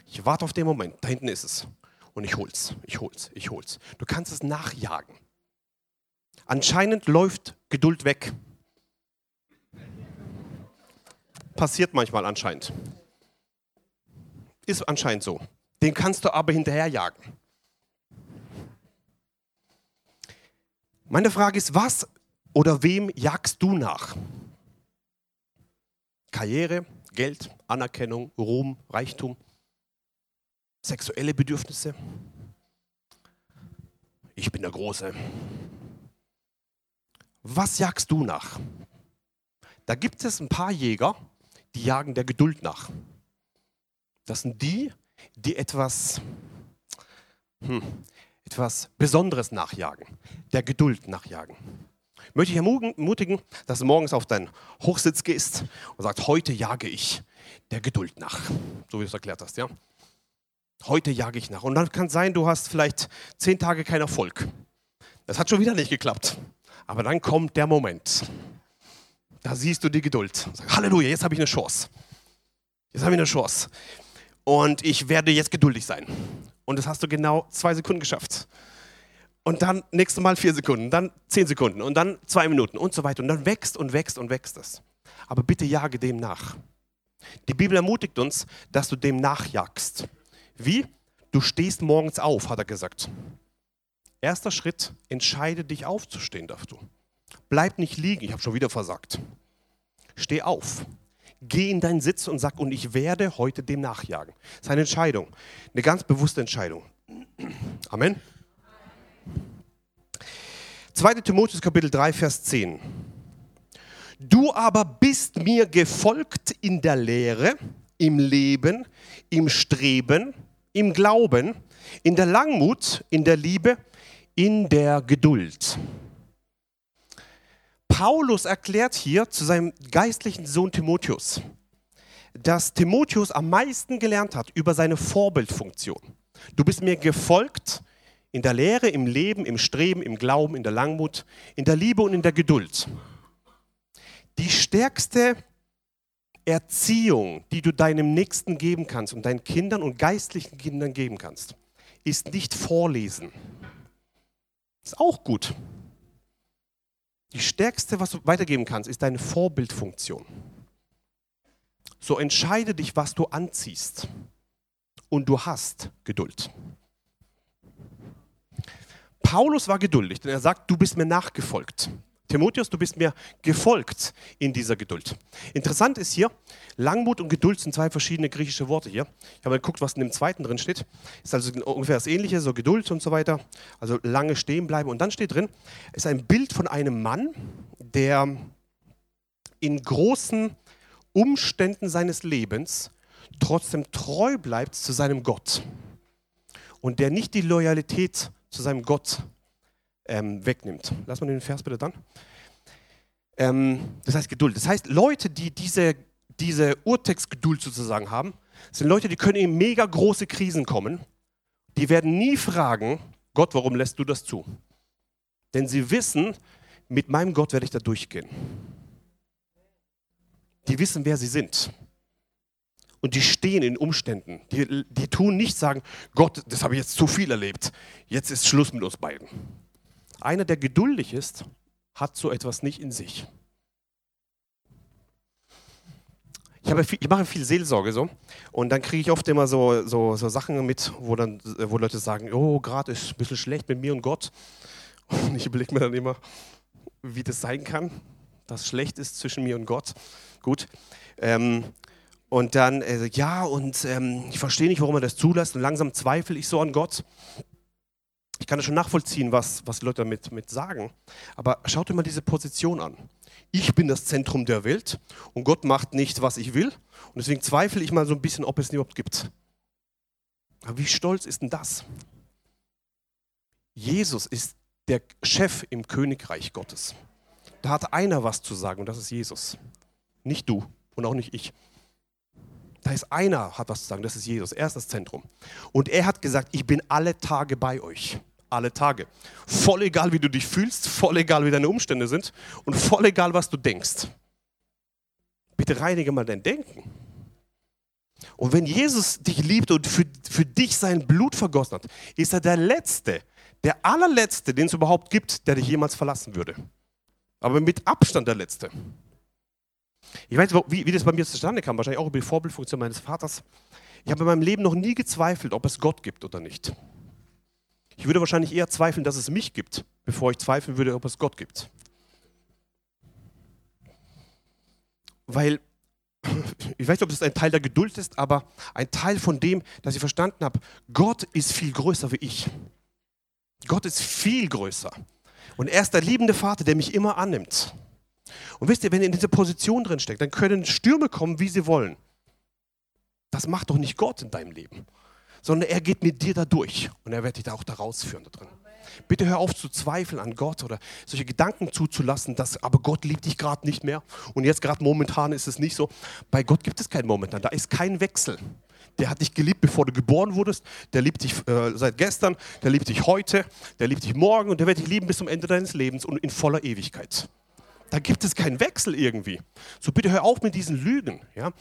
Ich warte auf den Moment, da hinten ist es. Und ich hol's, ich hol's, ich hol's. Du kannst es nachjagen. Anscheinend läuft Geduld weg. Passiert manchmal anscheinend. Ist anscheinend so. Den kannst du aber hinterherjagen. Meine Frage ist, was oder wem jagst du nach? Karriere, Geld, Anerkennung, Ruhm, Reichtum, sexuelle Bedürfnisse. Ich bin der Große. Was jagst du nach? Da gibt es ein paar Jäger, die jagen der Geduld nach. Das sind die, die etwas, hm, etwas Besonderes nachjagen, der Geduld nachjagen. Möchte ich ermutigen, dass du morgens auf deinen Hochsitz gehst und sagst, heute jage ich der Geduld nach. So wie du es erklärt hast, ja? Heute jage ich nach. Und dann kann es sein, du hast vielleicht zehn Tage keinen Erfolg. Das hat schon wieder nicht geklappt. Aber dann kommt der Moment. Da siehst du die Geduld. Sag, Halleluja, jetzt habe ich eine Chance. Jetzt habe ich eine Chance. Und ich werde jetzt geduldig sein. Und das hast du genau zwei Sekunden geschafft. Und dann nächstes Mal vier Sekunden, dann zehn Sekunden und dann zwei Minuten und so weiter. Und dann wächst und wächst und wächst es. Aber bitte jage dem nach. Die Bibel ermutigt uns, dass du dem nachjagst. Wie? Du stehst morgens auf, hat er gesagt. Erster Schritt, entscheide dich aufzustehen, darfst du. Bleib nicht liegen, ich habe schon wieder versagt. Steh auf. Geh in deinen Sitz und sag, und ich werde heute dem nachjagen. Das ist eine Entscheidung, eine ganz bewusste Entscheidung. Amen. 2. Timotheus Kapitel 3, Vers 10. Du aber bist mir gefolgt in der Lehre, im Leben, im Streben, im Glauben, in der Langmut, in der Liebe, in der Geduld. Paulus erklärt hier zu seinem geistlichen Sohn Timotheus, dass Timotheus am meisten gelernt hat über seine Vorbildfunktion. Du bist mir gefolgt in der Lehre, im Leben, im Streben, im Glauben, in der Langmut, in der Liebe und in der Geduld. Die stärkste Erziehung, die du deinem Nächsten geben kannst und deinen Kindern und geistlichen Kindern geben kannst, ist nicht vorlesen. Ist auch gut. Die stärkste, was du weitergeben kannst, ist deine Vorbildfunktion. So entscheide dich, was du anziehst. Und du hast Geduld. Paulus war geduldig, denn er sagt, du bist mir nachgefolgt. Timotheus, du bist mir gefolgt in dieser Geduld. Interessant ist hier, Langmut und Geduld sind zwei verschiedene griechische Worte hier. Ich habe mal geguckt, was in dem zweiten drin steht. Ist also ungefähr das Ähnliche, so Geduld und so weiter. Also lange stehen bleiben. Und dann steht drin, ist ein Bild von einem Mann, der in großen Umständen seines Lebens trotzdem treu bleibt zu seinem Gott. Und der nicht die Loyalität zu seinem Gott ähm, wegnimmt. Lass mal den Vers bitte dann. Ähm, das heißt Geduld. Das heißt, Leute, die diese, diese Urtextgeduld sozusagen haben, sind Leute, die können in mega große Krisen kommen. Die werden nie fragen, Gott, warum lässt du das zu? Denn sie wissen, mit meinem Gott werde ich da durchgehen. Die wissen, wer sie sind. Und die stehen in Umständen. Die, die tun nicht sagen, Gott, das habe ich jetzt zu viel erlebt. Jetzt ist Schluss mit uns beiden. Einer, der geduldig ist, hat so etwas nicht in sich. Ich, habe viel, ich mache viel Seelsorge so und dann kriege ich oft immer so, so, so Sachen mit, wo, dann, wo Leute sagen, oh, gerade ist ein bisschen schlecht mit mir und Gott. Und ich überlege mir dann immer, wie das sein kann, dass schlecht ist zwischen mir und Gott. Gut. Ähm, und dann, äh, ja, und ähm, ich verstehe nicht, warum er das zulässt. Und langsam zweifle ich so an Gott. Ich kann das schon nachvollziehen, was, was Leute damit mit sagen. Aber schaut dir mal diese Position an. Ich bin das Zentrum der Welt und Gott macht nicht, was ich will. Und deswegen zweifle ich mal so ein bisschen, ob es ihn überhaupt gibt. Aber wie stolz ist denn das? Jesus ist der Chef im Königreich Gottes. Da hat einer was zu sagen und das ist Jesus. Nicht du und auch nicht ich. Da ist einer, hat was zu sagen, das ist Jesus. Er ist das Zentrum. Und er hat gesagt, ich bin alle Tage bei euch. Alle Tage. Voll egal, wie du dich fühlst, voll egal, wie deine Umstände sind und voll egal, was du denkst. Bitte reinige mal dein Denken. Und wenn Jesus dich liebt und für, für dich sein Blut vergossen hat, ist er der Letzte, der allerletzte, den es überhaupt gibt, der dich jemals verlassen würde. Aber mit Abstand der Letzte. Ich weiß, wie, wie das bei mir zustande kam, wahrscheinlich auch über die Vorbildfunktion meines Vaters. Ich habe in meinem Leben noch nie gezweifelt, ob es Gott gibt oder nicht. Ich würde wahrscheinlich eher zweifeln, dass es mich gibt, bevor ich zweifeln würde, ob es Gott gibt. Weil, ich weiß nicht, ob es ein Teil der Geduld ist, aber ein Teil von dem, dass ich verstanden habe, Gott ist viel größer wie ich. Gott ist viel größer. Und er ist der liebende Vater, der mich immer annimmt. Und wisst ihr, wenn ihr in dieser Position drin steckt, dann können Stürme kommen, wie sie wollen. Das macht doch nicht Gott in deinem Leben, sondern er geht mit dir da durch und er wird dich da auch da rausführen da drin. Bitte hör auf zu zweifeln an Gott oder solche Gedanken zuzulassen, dass aber Gott liebt dich gerade nicht mehr und jetzt gerade momentan ist es nicht so. Bei Gott gibt es kein Momentan, da ist kein Wechsel. Der hat dich geliebt, bevor du geboren wurdest. Der liebt dich äh, seit gestern. Der liebt dich heute. Der liebt dich morgen. Und der wird dich lieben bis zum Ende deines Lebens und in voller Ewigkeit. Da gibt es keinen Wechsel irgendwie. So bitte hör auf mit diesen Lügen. Ja?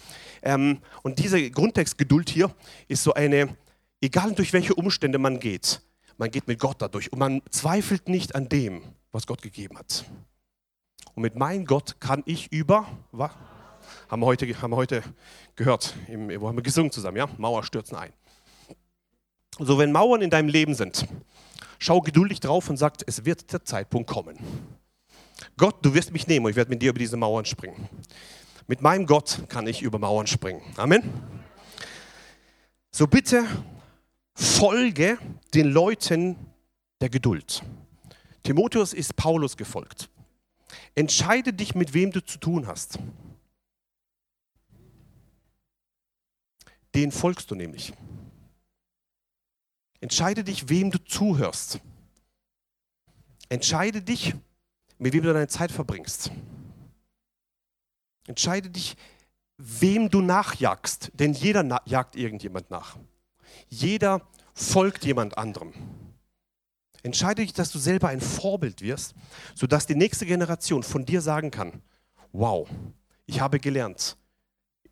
Ähm, und dieser Grundtext Geduld hier ist so eine, egal durch welche Umstände man geht, man geht mit Gott dadurch und man zweifelt nicht an dem, was Gott gegeben hat. Und mit meinem Gott kann ich über, was? Haben wir heute, haben wir heute gehört, wo haben wir gesungen zusammen, ja? Mauer stürzen ein. So, wenn Mauern in deinem Leben sind, schau geduldig drauf und sag, es wird der Zeitpunkt kommen. Gott, du wirst mich nehmen und ich werde mit dir über diese Mauern springen. Mit meinem Gott kann ich über Mauern springen. Amen. So bitte folge den Leuten der Geduld. Timotheus ist Paulus gefolgt. Entscheide dich, mit wem du zu tun hast. Den folgst du nämlich. Entscheide dich, wem du zuhörst. Entscheide dich, mit wem du deine Zeit verbringst. Entscheide dich, wem du nachjagst, denn jeder jagt irgendjemand nach. Jeder folgt jemand anderem. Entscheide dich, dass du selber ein Vorbild wirst, sodass die nächste Generation von dir sagen kann, wow, ich habe gelernt,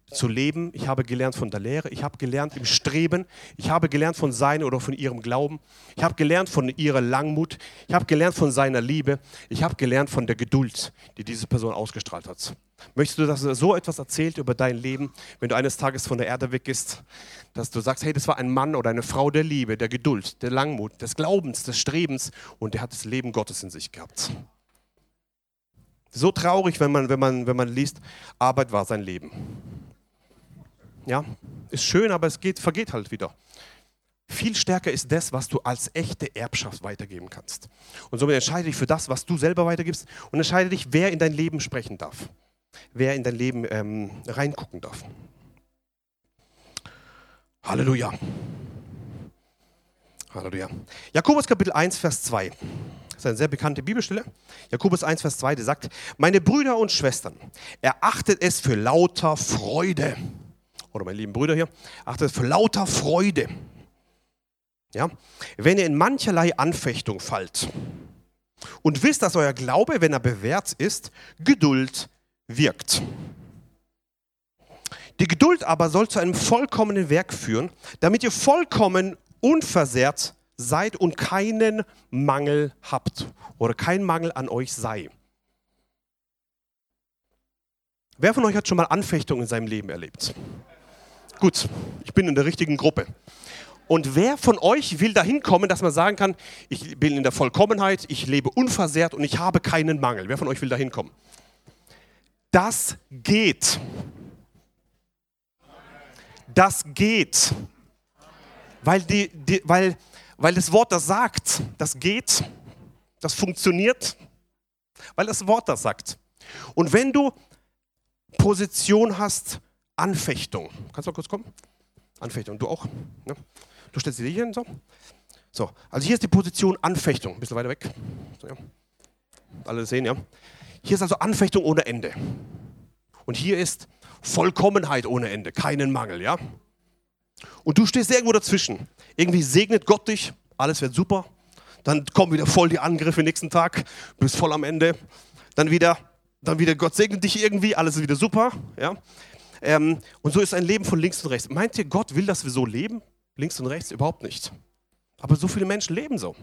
zu leben. Ich habe gelernt von der Lehre. Ich habe gelernt im Streben. Ich habe gelernt von seinem oder von ihrem Glauben. Ich habe gelernt von ihrer Langmut. Ich habe gelernt von seiner Liebe. Ich habe gelernt von der Geduld, die diese Person ausgestrahlt hat. Möchtest du, dass er so etwas erzählt über dein Leben, wenn du eines Tages von der Erde weg bist, dass du sagst, hey, das war ein Mann oder eine Frau der Liebe, der Geduld, der Langmut, des Glaubens, des Strebens und der hat das Leben Gottes in sich gehabt. So traurig, wenn man, wenn man, wenn man liest, Arbeit war sein Leben. Ja, ist schön, aber es geht, vergeht halt wieder. Viel stärker ist das, was du als echte Erbschaft weitergeben kannst. Und somit entscheide dich für das, was du selber weitergibst und entscheide dich, wer in dein Leben sprechen darf, wer in dein Leben ähm, reingucken darf. Halleluja. Halleluja. Jakobus Kapitel 1, Vers 2. Das ist eine sehr bekannte Bibelstelle. Jakobus 1, Vers 2, der sagt, meine Brüder und Schwestern, erachtet es für lauter Freude oder meine lieben Brüder hier, achtet für lauter Freude. Ja? Wenn ihr in mancherlei Anfechtung fallt und wisst, dass euer Glaube, wenn er bewährt ist, Geduld wirkt. Die Geduld aber soll zu einem vollkommenen Werk führen, damit ihr vollkommen unversehrt seid und keinen Mangel habt oder kein Mangel an euch sei. Wer von euch hat schon mal Anfechtung in seinem Leben erlebt? Gut, ich bin in der richtigen Gruppe. Und wer von euch will dahin kommen, dass man sagen kann, ich bin in der Vollkommenheit, ich lebe unversehrt und ich habe keinen Mangel? Wer von euch will dahin kommen? Das geht. Das geht. Weil, die, die, weil, weil das Wort das sagt, das geht, das funktioniert, weil das Wort das sagt. Und wenn du Position hast, Anfechtung. Kannst du mal kurz kommen? Anfechtung. Du auch? Ja. Du stellst dich hier hin so. So, also hier ist die Position Anfechtung. Ein bisschen weiter weg. So, ja. Alle sehen, ja. Hier ist also Anfechtung ohne Ende. Und hier ist Vollkommenheit ohne Ende, keinen Mangel, ja. Und du stehst irgendwo dazwischen. Irgendwie segnet Gott dich, alles wird super. Dann kommen wieder voll die Angriffe nächsten Tag, bist voll am Ende. Dann wieder, dann wieder Gott segnet dich irgendwie, alles ist wieder super, ja. Ähm, und so ist ein Leben von links und rechts. Meint ihr, Gott will, dass wir so leben? Links und rechts? Überhaupt nicht. Aber so viele Menschen leben so.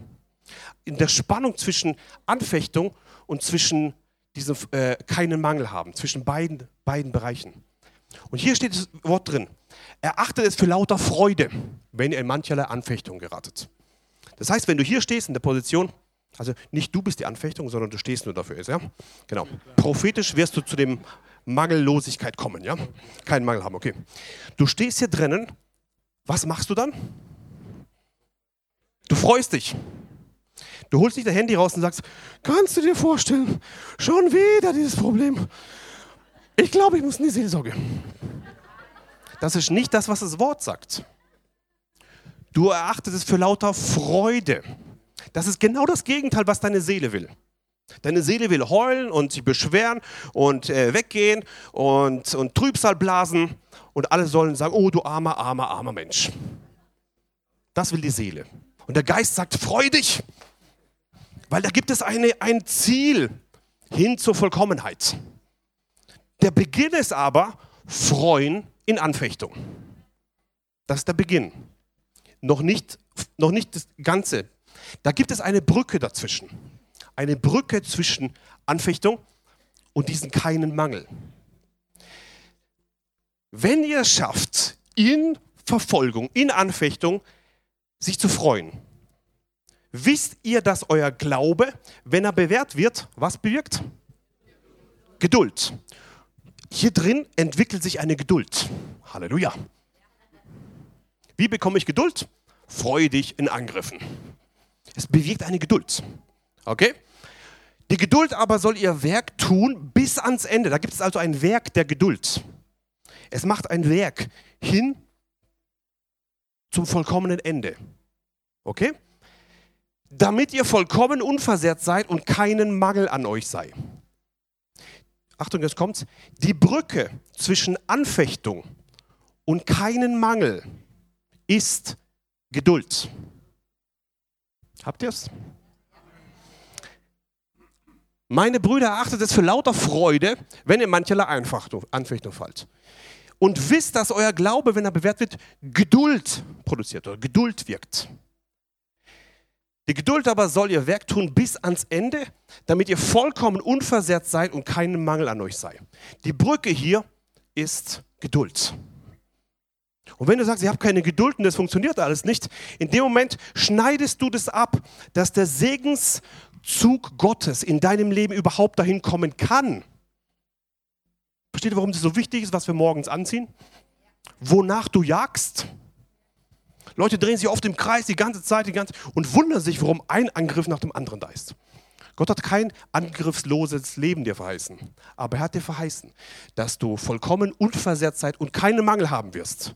In der Spannung zwischen Anfechtung und zwischen diesem äh, keinen Mangel haben, zwischen beiden, beiden Bereichen. Und hier steht das Wort drin. Erachtet es für lauter Freude, wenn ihr in mancherlei Anfechtung geratet. Das heißt, wenn du hier stehst in der Position, also nicht du bist die Anfechtung, sondern du stehst nur dafür. Ja? Genau. Prophetisch wirst du zu dem Mangellosigkeit kommen, ja? Keinen Mangel haben, okay. Du stehst hier drinnen, was machst du dann? Du freust dich. Du holst nicht dein Handy raus und sagst, kannst du dir vorstellen, schon wieder dieses Problem. Ich glaube, ich muss in die Seelsorge. Das ist nicht das, was das Wort sagt. Du erachtest es für lauter Freude. Das ist genau das Gegenteil, was deine Seele will. Deine Seele will heulen und sich beschweren und äh, weggehen und, und Trübsal blasen und alle sollen sagen, oh du armer, armer, armer Mensch. Das will die Seele. Und der Geist sagt, freu dich, weil da gibt es eine, ein Ziel hin zur Vollkommenheit. Der Beginn ist aber Freuen in Anfechtung. Das ist der Beginn. Noch nicht, noch nicht das Ganze. Da gibt es eine Brücke dazwischen. Eine Brücke zwischen Anfechtung und diesen keinen Mangel. Wenn ihr es schafft, in Verfolgung, in Anfechtung, sich zu freuen, wisst ihr, dass euer Glaube, wenn er bewährt wird, was bewirkt? Geduld. Hier drin entwickelt sich eine Geduld. Halleluja. Wie bekomme ich Geduld? Freue dich in Angriffen. Es bewirkt eine Geduld. Okay? Die Geduld aber soll ihr Werk tun bis ans Ende. Da gibt es also ein Werk der Geduld. Es macht ein Werk hin zum vollkommenen Ende. Okay? Damit ihr vollkommen unversehrt seid und keinen Mangel an euch sei. Achtung, jetzt kommt's. Die Brücke zwischen Anfechtung und keinen Mangel ist Geduld. Habt ihr es? Meine Brüder, erachtet es für lauter Freude, wenn ihr mancherlei Anfechtung fallt. Und wisst, dass euer Glaube, wenn er bewährt wird, Geduld produziert oder Geduld wirkt. Die Geduld aber soll ihr Werk tun bis ans Ende, damit ihr vollkommen unversehrt seid und keinen Mangel an euch sei. Die Brücke hier ist Geduld. Und wenn du sagst, ich habe keine Geduld und das funktioniert alles nicht, in dem Moment schneidest du das ab, dass der Segenszug Gottes in deinem Leben überhaupt dahin kommen kann. Versteht ihr, warum das so wichtig ist, was wir morgens anziehen? Wonach du jagst? Leute drehen sich oft im Kreis die ganze Zeit die ganze, und wundern sich, warum ein Angriff nach dem anderen da ist. Gott hat kein angriffsloses Leben dir verheißen, aber er hat dir verheißen, dass du vollkommen unversehrt seid und keinen Mangel haben wirst.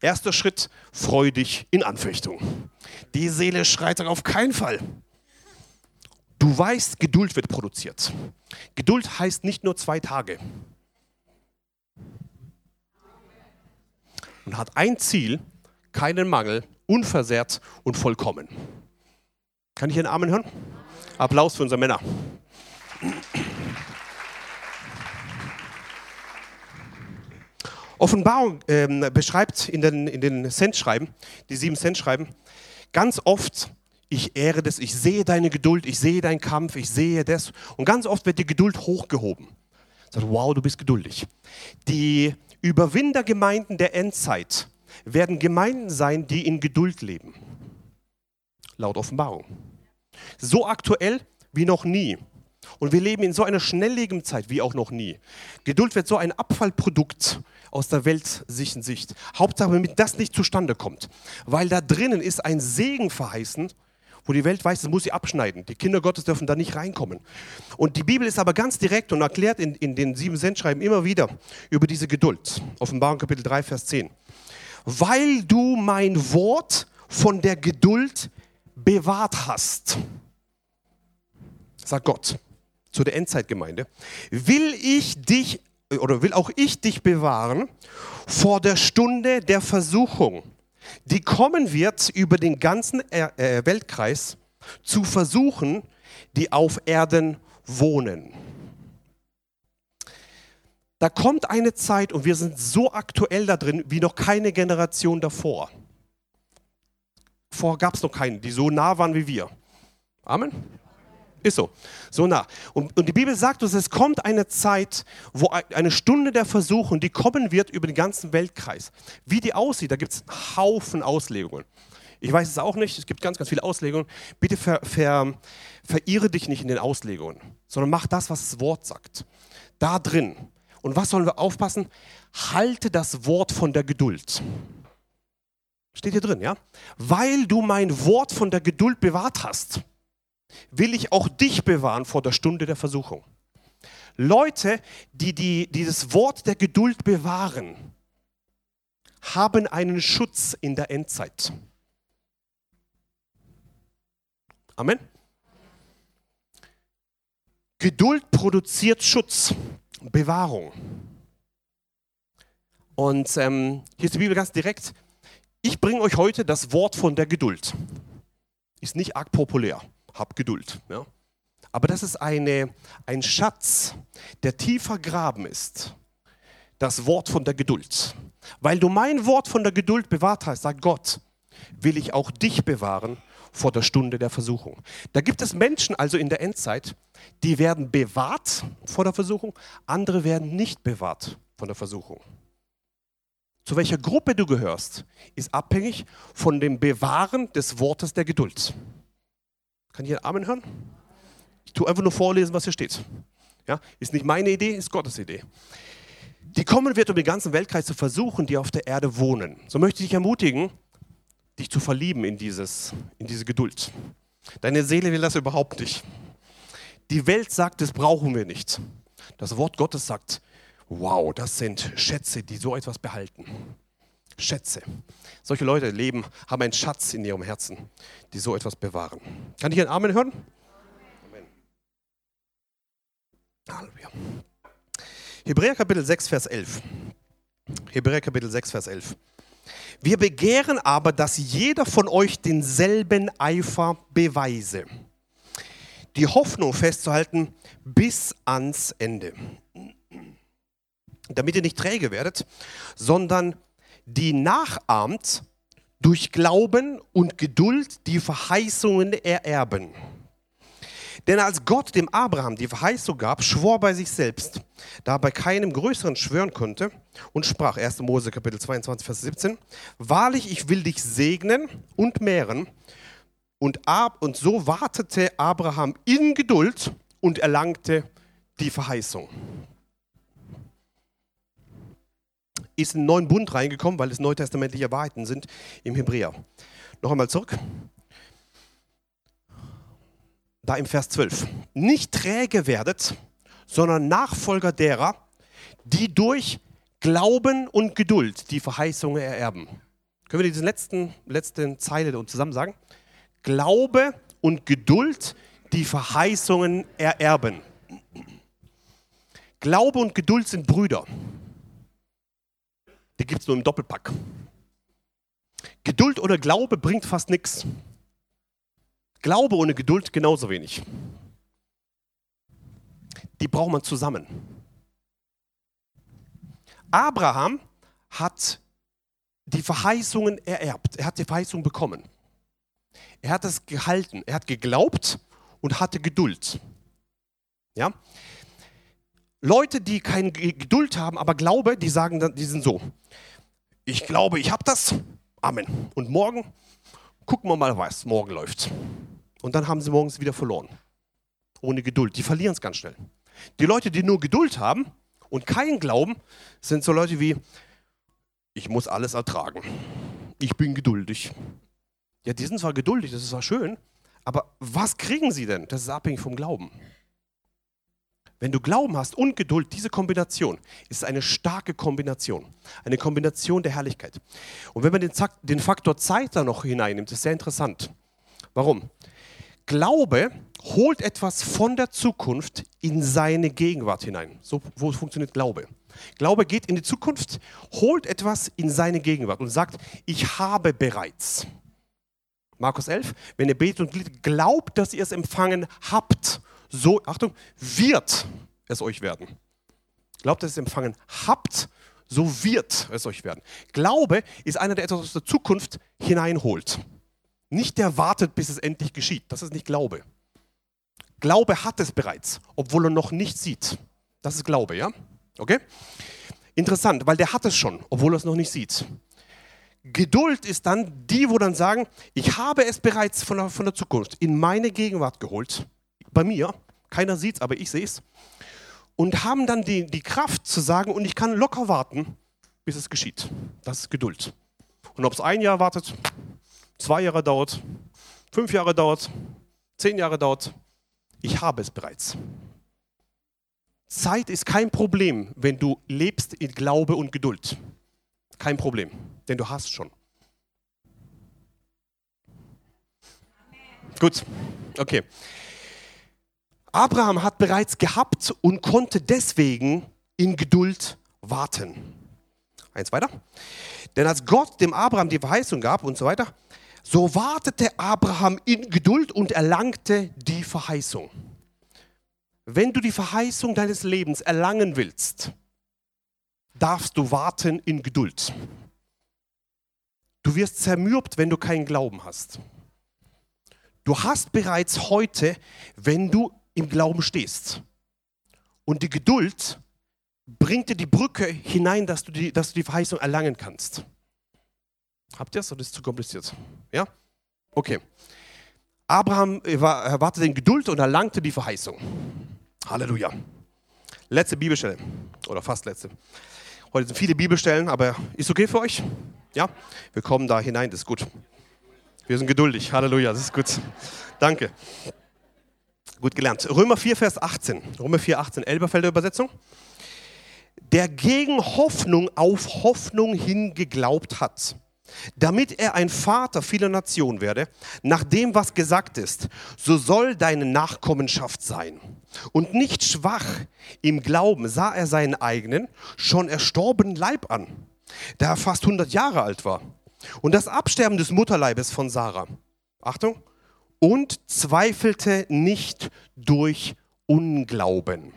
Erster Schritt, freu dich in Anfechtung. Die Seele schreit auf keinen Fall. Du weißt, Geduld wird produziert. Geduld heißt nicht nur zwei Tage. Und hat ein Ziel, keinen Mangel, unversehrt und vollkommen. Kann ich einen Amen hören? Applaus für unsere Männer. Offenbarung ähm, beschreibt in den, in den Cent-Schreiben, die sieben Cent-Schreiben, ganz oft, ich ehre das, ich sehe deine Geduld, ich sehe deinen Kampf, ich sehe das. Und ganz oft wird die Geduld hochgehoben. Sagt, wow, du bist geduldig. Die Überwindergemeinden der Endzeit werden Gemeinden sein, die in Geduld leben. Laut Offenbarung. So aktuell wie noch nie. Und wir leben in so einer schnelllebigen Zeit wie auch noch nie. Geduld wird so ein Abfallprodukt aus der weltsichten Sicht. Hauptsache, damit das nicht zustande kommt. Weil da drinnen ist ein Segen verheißen, wo die Welt weiß, das muss sie abschneiden. Die Kinder Gottes dürfen da nicht reinkommen. Und die Bibel ist aber ganz direkt und erklärt in, in den sieben Sendschreiben immer wieder über diese Geduld. Offenbarung Kapitel 3, Vers 10. Weil du mein Wort von der Geduld bewahrt hast, sagt Gott zu der Endzeitgemeinde, will ich dich oder will auch ich dich bewahren vor der Stunde der Versuchung, die kommen wird über den ganzen äh, Weltkreis zu versuchen, die auf Erden wohnen. Da kommt eine Zeit und wir sind so aktuell da drin wie noch keine Generation davor. Vorher gab es noch keinen, die so nah waren wie wir. Amen. Ist so. So nah. Und, und, die Bibel sagt uns, es kommt eine Zeit, wo eine Stunde der Versuchung, die kommen wird über den ganzen Weltkreis. Wie die aussieht, da gibt es einen Haufen Auslegungen. Ich weiß es auch nicht, es gibt ganz, ganz viele Auslegungen. Bitte ver, ver, verirre dich nicht in den Auslegungen, sondern mach das, was das Wort sagt. Da drin. Und was sollen wir aufpassen? Halte das Wort von der Geduld. Steht hier drin, ja? Weil du mein Wort von der Geduld bewahrt hast will ich auch dich bewahren vor der Stunde der Versuchung. Leute, die, die dieses Wort der Geduld bewahren, haben einen Schutz in der Endzeit. Amen. Geduld produziert Schutz, Bewahrung. Und ähm, hier ist die Bibel ganz direkt. Ich bringe euch heute das Wort von der Geduld. Ist nicht arg populär hab Geduld. Ja? Aber das ist eine, ein Schatz, der tiefer graben ist. Das Wort von der Geduld. Weil du mein Wort von der Geduld bewahrt hast, sagt Gott, will ich auch dich bewahren vor der Stunde der Versuchung. Da gibt es Menschen also in der Endzeit, die werden bewahrt vor der Versuchung, andere werden nicht bewahrt von der Versuchung. Zu welcher Gruppe du gehörst, ist abhängig von dem Bewahren des Wortes der Geduld. Kann ich einen Amen hören? Ich tue einfach nur vorlesen, was hier steht. Ja? Ist nicht meine Idee, ist Gottes Idee. Die kommen wird, um den ganzen Weltkreis zu versuchen, die auf der Erde wohnen. So möchte ich dich ermutigen, dich zu verlieben in, dieses, in diese Geduld. Deine Seele will das überhaupt nicht. Die Welt sagt, das brauchen wir nicht. Das Wort Gottes sagt, wow, das sind Schätze, die so etwas behalten. Schätze. Solche Leute leben, haben einen Schatz in ihrem Herzen, die so etwas bewahren. Kann ich einen Amen hören? Amen. Halleluja. Hebräer Kapitel 6, Vers 11. Hebräer Kapitel 6, Vers 11. Wir begehren aber, dass jeder von euch denselben Eifer beweise, die Hoffnung festzuhalten bis ans Ende. Damit ihr nicht träge werdet, sondern die nachahmt, durch Glauben und Geduld die Verheißungen ererben. Denn als Gott dem Abraham die Verheißung gab, schwor bei sich selbst, da er bei keinem Größeren schwören konnte, und sprach, 1. Mose Kapitel 22, Vers 17, Wahrlich, ich will dich segnen und mehren. Und, ab, und so wartete Abraham in Geduld und erlangte die Verheißung. Ist in den neuen Bund reingekommen, weil es neutestamentliche Wahrheiten sind im Hebräer. Noch einmal zurück. Da im Vers 12. Nicht träge werdet, sondern Nachfolger derer, die durch Glauben und Geduld die Verheißungen ererben. Können wir diese letzten, letzten Zeile zusammen sagen? Glaube und Geduld die Verheißungen ererben. Glaube und Geduld sind Brüder. Die gibt es nur im Doppelpack. Geduld oder Glaube bringt fast nichts. Glaube ohne Geduld genauso wenig. Die braucht man zusammen. Abraham hat die Verheißungen ererbt. Er hat die Verheißung bekommen. Er hat es gehalten. Er hat geglaubt und hatte Geduld. Ja? Leute, die keine Geduld haben, aber Glaube, die sagen, die sind so. Ich glaube, ich habe das. Amen. Und morgen gucken wir mal, was morgen läuft. Und dann haben sie morgens wieder verloren. Ohne Geduld. Die verlieren es ganz schnell. Die Leute, die nur Geduld haben und keinen Glauben, sind so Leute wie, ich muss alles ertragen. Ich bin geduldig. Ja, die sind zwar geduldig, das ist zwar schön, aber was kriegen sie denn? Das ist abhängig vom Glauben. Wenn du Glauben hast und Geduld, diese Kombination ist eine starke Kombination. Eine Kombination der Herrlichkeit. Und wenn man den, den Faktor Zeit da noch hineinnimmt, ist sehr interessant. Warum? Glaube holt etwas von der Zukunft in seine Gegenwart hinein. So funktioniert Glaube. Glaube geht in die Zukunft, holt etwas in seine Gegenwart und sagt, ich habe bereits. Markus 11, wenn ihr betet und glaubt, dass ihr es empfangen habt, so, Achtung, wird es euch werden. Glaubt, dass ihr es empfangen habt, so wird es euch werden. Glaube ist einer, der etwas aus der Zukunft hineinholt. Nicht der wartet, bis es endlich geschieht. Das ist nicht Glaube. Glaube hat es bereits, obwohl er noch nicht sieht. Das ist Glaube, ja? Okay? Interessant, weil der hat es schon, obwohl er es noch nicht sieht. Geduld ist dann die, wo dann sagen, ich habe es bereits von der, von der Zukunft in meine Gegenwart geholt, bei mir, keiner sieht es, aber ich sehe es, und haben dann die, die Kraft zu sagen, und ich kann locker warten, bis es geschieht. Das ist Geduld. Und ob es ein Jahr wartet, zwei Jahre dauert, fünf Jahre dauert, zehn Jahre dauert, ich habe es bereits. Zeit ist kein Problem, wenn du lebst in Glaube und Geduld. Kein Problem, denn du hast schon. Gut, okay. Abraham hat bereits gehabt und konnte deswegen in Geduld warten. Eins weiter. Denn als Gott dem Abraham die Verheißung gab und so weiter, so wartete Abraham in Geduld und erlangte die Verheißung. Wenn du die Verheißung deines Lebens erlangen willst, darfst du warten in Geduld. Du wirst zermürbt, wenn du keinen Glauben hast. Du hast bereits heute, wenn du im Glauben stehst. Und die Geduld bringt dir die Brücke hinein, dass du die, dass du die Verheißung erlangen kannst. Habt ihr es oder ist es zu kompliziert? Ja? Okay. Abraham erwartete in Geduld und erlangte die Verheißung. Halleluja. Letzte Bibelstelle. Oder fast letzte. Heute sind viele Bibelstellen, aber ist okay für euch? Ja? Wir kommen da hinein, das ist gut. Wir sind geduldig. Halleluja, das ist gut. Danke. Gut gelernt. Römer 4, Vers 18. Römer 4, 18, Elberfelder Übersetzung. Der gegen Hoffnung auf Hoffnung hin geglaubt hat damit er ein Vater vieler Nationen werde, nach dem, was gesagt ist, so soll deine Nachkommenschaft sein. Und nicht schwach im Glauben sah er seinen eigenen, schon erstorbenen Leib an, da er fast 100 Jahre alt war. Und das Absterben des Mutterleibes von Sarah. Achtung. Und zweifelte nicht durch Unglauben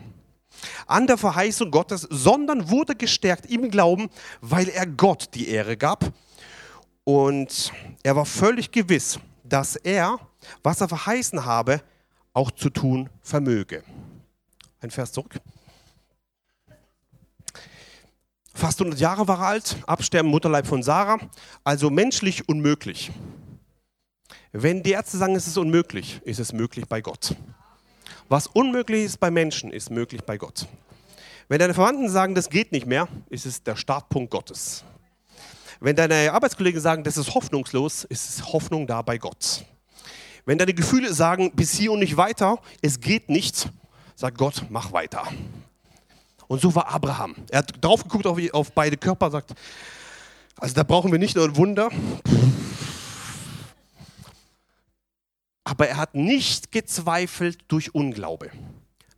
an der Verheißung Gottes, sondern wurde gestärkt im Glauben, weil er Gott die Ehre gab und er war völlig gewiss, dass er, was er verheißen habe, auch zu tun vermöge. Ein Vers zurück. Fast 100 Jahre war er alt, Absterben Mutterleib von Sarah, also menschlich unmöglich. Wenn die Ärzte sagen, es ist unmöglich, ist es möglich bei Gott. Was unmöglich ist bei Menschen, ist möglich bei Gott. Wenn deine Verwandten sagen, das geht nicht mehr, ist es der Startpunkt Gottes. Wenn deine Arbeitskollegen sagen, das ist hoffnungslos, ist es Hoffnung da bei Gott. Wenn deine Gefühle sagen, bis hier und nicht weiter, es geht nicht, sagt Gott, mach weiter. Und so war Abraham. Er hat drauf geguckt auf, auf beide Körper, sagt, also da brauchen wir nicht nur ein Wunder. Aber er hat nicht gezweifelt durch Unglaube.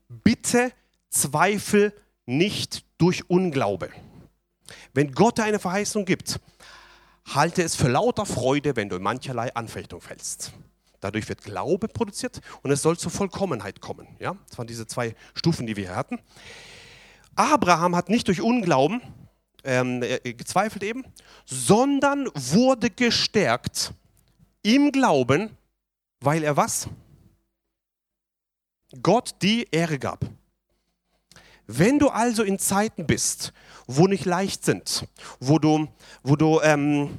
Bitte zweifel nicht durch Unglaube. Wenn Gott dir eine Verheißung gibt, halte es für lauter Freude, wenn du in mancherlei Anfechtung fällst. Dadurch wird Glaube produziert und es soll zur Vollkommenheit kommen. Ja? Das waren diese zwei Stufen, die wir hier hatten. Abraham hat nicht durch Unglauben ähm, gezweifelt eben, sondern wurde gestärkt im Glauben, weil er was? Gott die Ehre gab. Wenn du also in Zeiten bist, wo nicht leicht sind, wo du, wo du, ähm,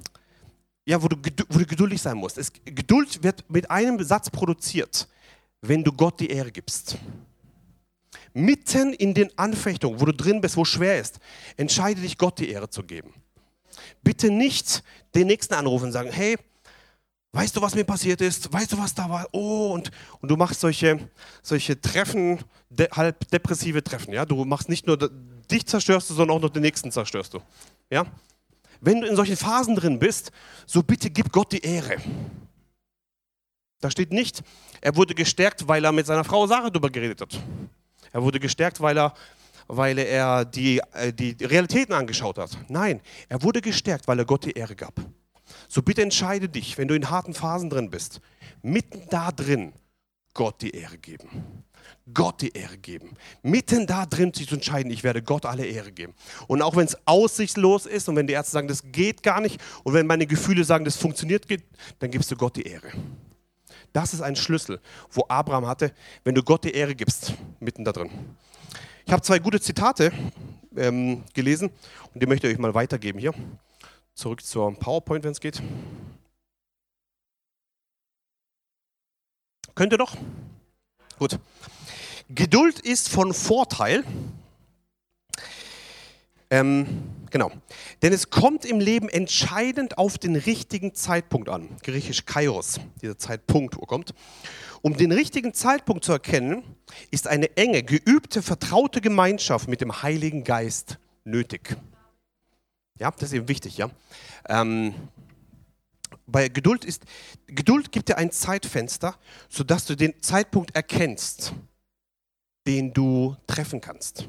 ja, wo du, wo du geduldig sein musst. Es, Geduld wird mit einem Satz produziert, wenn du Gott die Ehre gibst. Mitten in den Anfechtungen, wo du drin bist, wo schwer ist, entscheide dich, Gott die Ehre zu geben. Bitte nicht den nächsten anrufen und sagen, hey, weißt du, was mir passiert ist? Weißt du, was da war? Oh, und, und du machst solche, solche Treffen, de, halb depressive Treffen. Ja? Du machst nicht nur dich zerstörst du, sondern auch noch den nächsten zerstörst du. Ja? Wenn du in solchen Phasen drin bist, so bitte gib Gott die Ehre. Da steht nicht, er wurde gestärkt, weil er mit seiner Frau Sarah darüber geredet hat. Er wurde gestärkt, weil er, weil er die, äh, die Realitäten angeschaut hat. Nein, er wurde gestärkt, weil er Gott die Ehre gab. So bitte entscheide dich, wenn du in harten Phasen drin bist, mitten da drin Gott die Ehre geben. Gott die Ehre geben. Mitten da drin sich zu entscheiden, ich werde Gott alle Ehre geben. Und auch wenn es aussichtslos ist und wenn die Ärzte sagen, das geht gar nicht und wenn meine Gefühle sagen, das funktioniert, dann gibst du Gott die Ehre. Das ist ein Schlüssel, wo Abraham hatte, wenn du Gott die Ehre gibst, mitten da drin. Ich habe zwei gute Zitate ähm, gelesen und die möchte ich euch mal weitergeben hier. Zurück zur PowerPoint, wenn es geht. Könnt ihr doch? Gut. Geduld ist von Vorteil. Ähm, genau. Denn es kommt im Leben entscheidend auf den richtigen Zeitpunkt an. Griechisch Kairos, dieser Zeitpunkt, wo kommt. Um den richtigen Zeitpunkt zu erkennen, ist eine enge, geübte, vertraute Gemeinschaft mit dem Heiligen Geist nötig. Ja, das ist eben wichtig, ja. Ähm, bei Geduld ist, Geduld gibt dir ein Zeitfenster, sodass du den Zeitpunkt erkennst, den du treffen kannst.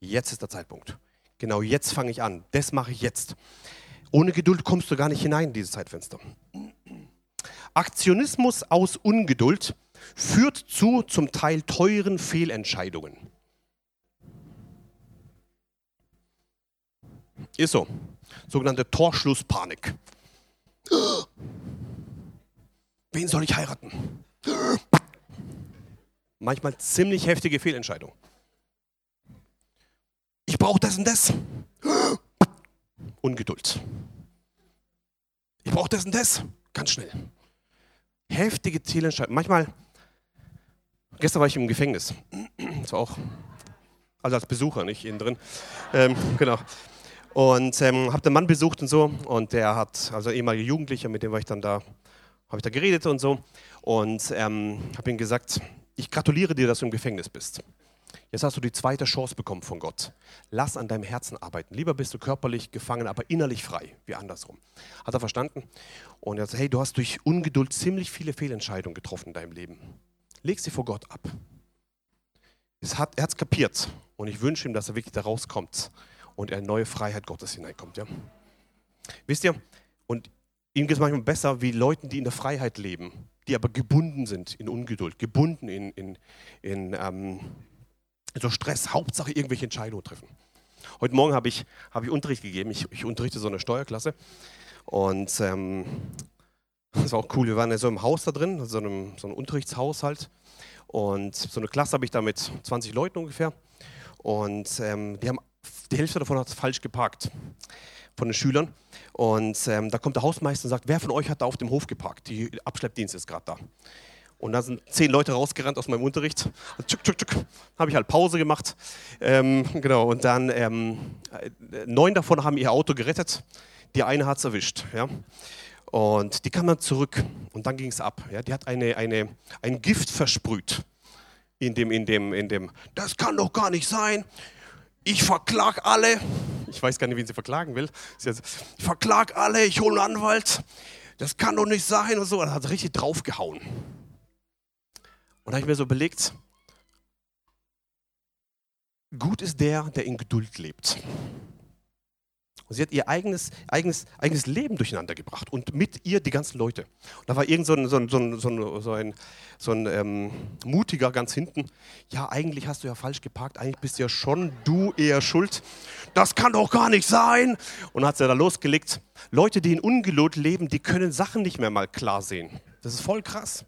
Jetzt ist der Zeitpunkt. Genau jetzt fange ich an. Das mache ich jetzt. Ohne Geduld kommst du gar nicht hinein in dieses Zeitfenster. Aktionismus aus Ungeduld führt zu zum Teil teuren Fehlentscheidungen. Ist so. Sogenannte Torschlusspanik. Wen soll ich heiraten? Manchmal ziemlich heftige Fehlentscheidung. Ich brauche das und das. Ungeduld. Ich brauche das und das. Ganz schnell. Heftige Fehlentscheidung. Manchmal, gestern war ich im Gefängnis. Das war auch, also als Besucher, nicht innen drin. Ähm, genau. Und ähm, habe den Mann besucht und so. Und der hat, also ehemaliger Jugendlicher, mit dem war ich dann da, habe ich da geredet und so. Und ähm, habe ihm gesagt, ich gratuliere dir, dass du im Gefängnis bist. Jetzt hast du die zweite Chance bekommen von Gott. Lass an deinem Herzen arbeiten. Lieber bist du körperlich gefangen, aber innerlich frei, wie andersrum. Hat er verstanden? Und er sagt, hey, du hast durch Ungeduld ziemlich viele Fehlentscheidungen getroffen in deinem Leben. Leg sie vor Gott ab. Hat, er hat es kapiert. Und ich wünsche ihm, dass er wirklich da rauskommt und in neue Freiheit Gottes hineinkommt. Ja? Wisst ihr, und ihm geht es manchmal besser wie Leuten, die in der Freiheit leben, die aber gebunden sind in Ungeduld, gebunden in, in, in ähm, so Stress, Hauptsache irgendwelche Entscheidungen treffen. Heute Morgen habe ich, hab ich Unterricht gegeben, ich, ich unterrichte so eine Steuerklasse und ähm, das war auch cool, wir waren ja so im Haus da drin, so einem, so einem Unterrichtshaushalt und so eine Klasse habe ich da mit 20 Leuten ungefähr und ähm, die haben die Hälfte davon hat falsch geparkt von den Schülern. Und ähm, da kommt der Hausmeister und sagt, wer von euch hat da auf dem Hof geparkt? Die Abschleppdienst ist gerade da. Und da sind zehn Leute rausgerannt aus meinem Unterricht. Und tschuk, tschuk, habe ich halt Pause gemacht. Ähm, genau, und dann ähm, neun davon haben ihr Auto gerettet. Die eine hat es erwischt. Ja? Und die kam dann zurück und dann ging es ab. Ja? Die hat eine, eine, ein Gift versprüht in dem, in dem, in dem, das kann doch gar nicht sein ich verklag alle. Ich weiß gar nicht, wen sie verklagen will. Ich verklag alle, ich hole einen Anwalt. Das kann doch nicht sein und so. Und hat richtig draufgehauen. Und da habe ich mir so überlegt, gut ist der, der in Geduld lebt. Und sie hat ihr eigenes, eigenes, eigenes Leben durcheinander gebracht und mit ihr die ganzen Leute. Und da war irgend so ein, so ein, so ein, so ein, so ein ähm, Mutiger ganz hinten. Ja, eigentlich hast du ja falsch geparkt, eigentlich bist ja schon du eher schuld. Das kann doch gar nicht sein. Und hat sie da losgelegt. Leute, die in Ungeduld leben, die können Sachen nicht mehr mal klar sehen. Das ist voll krass.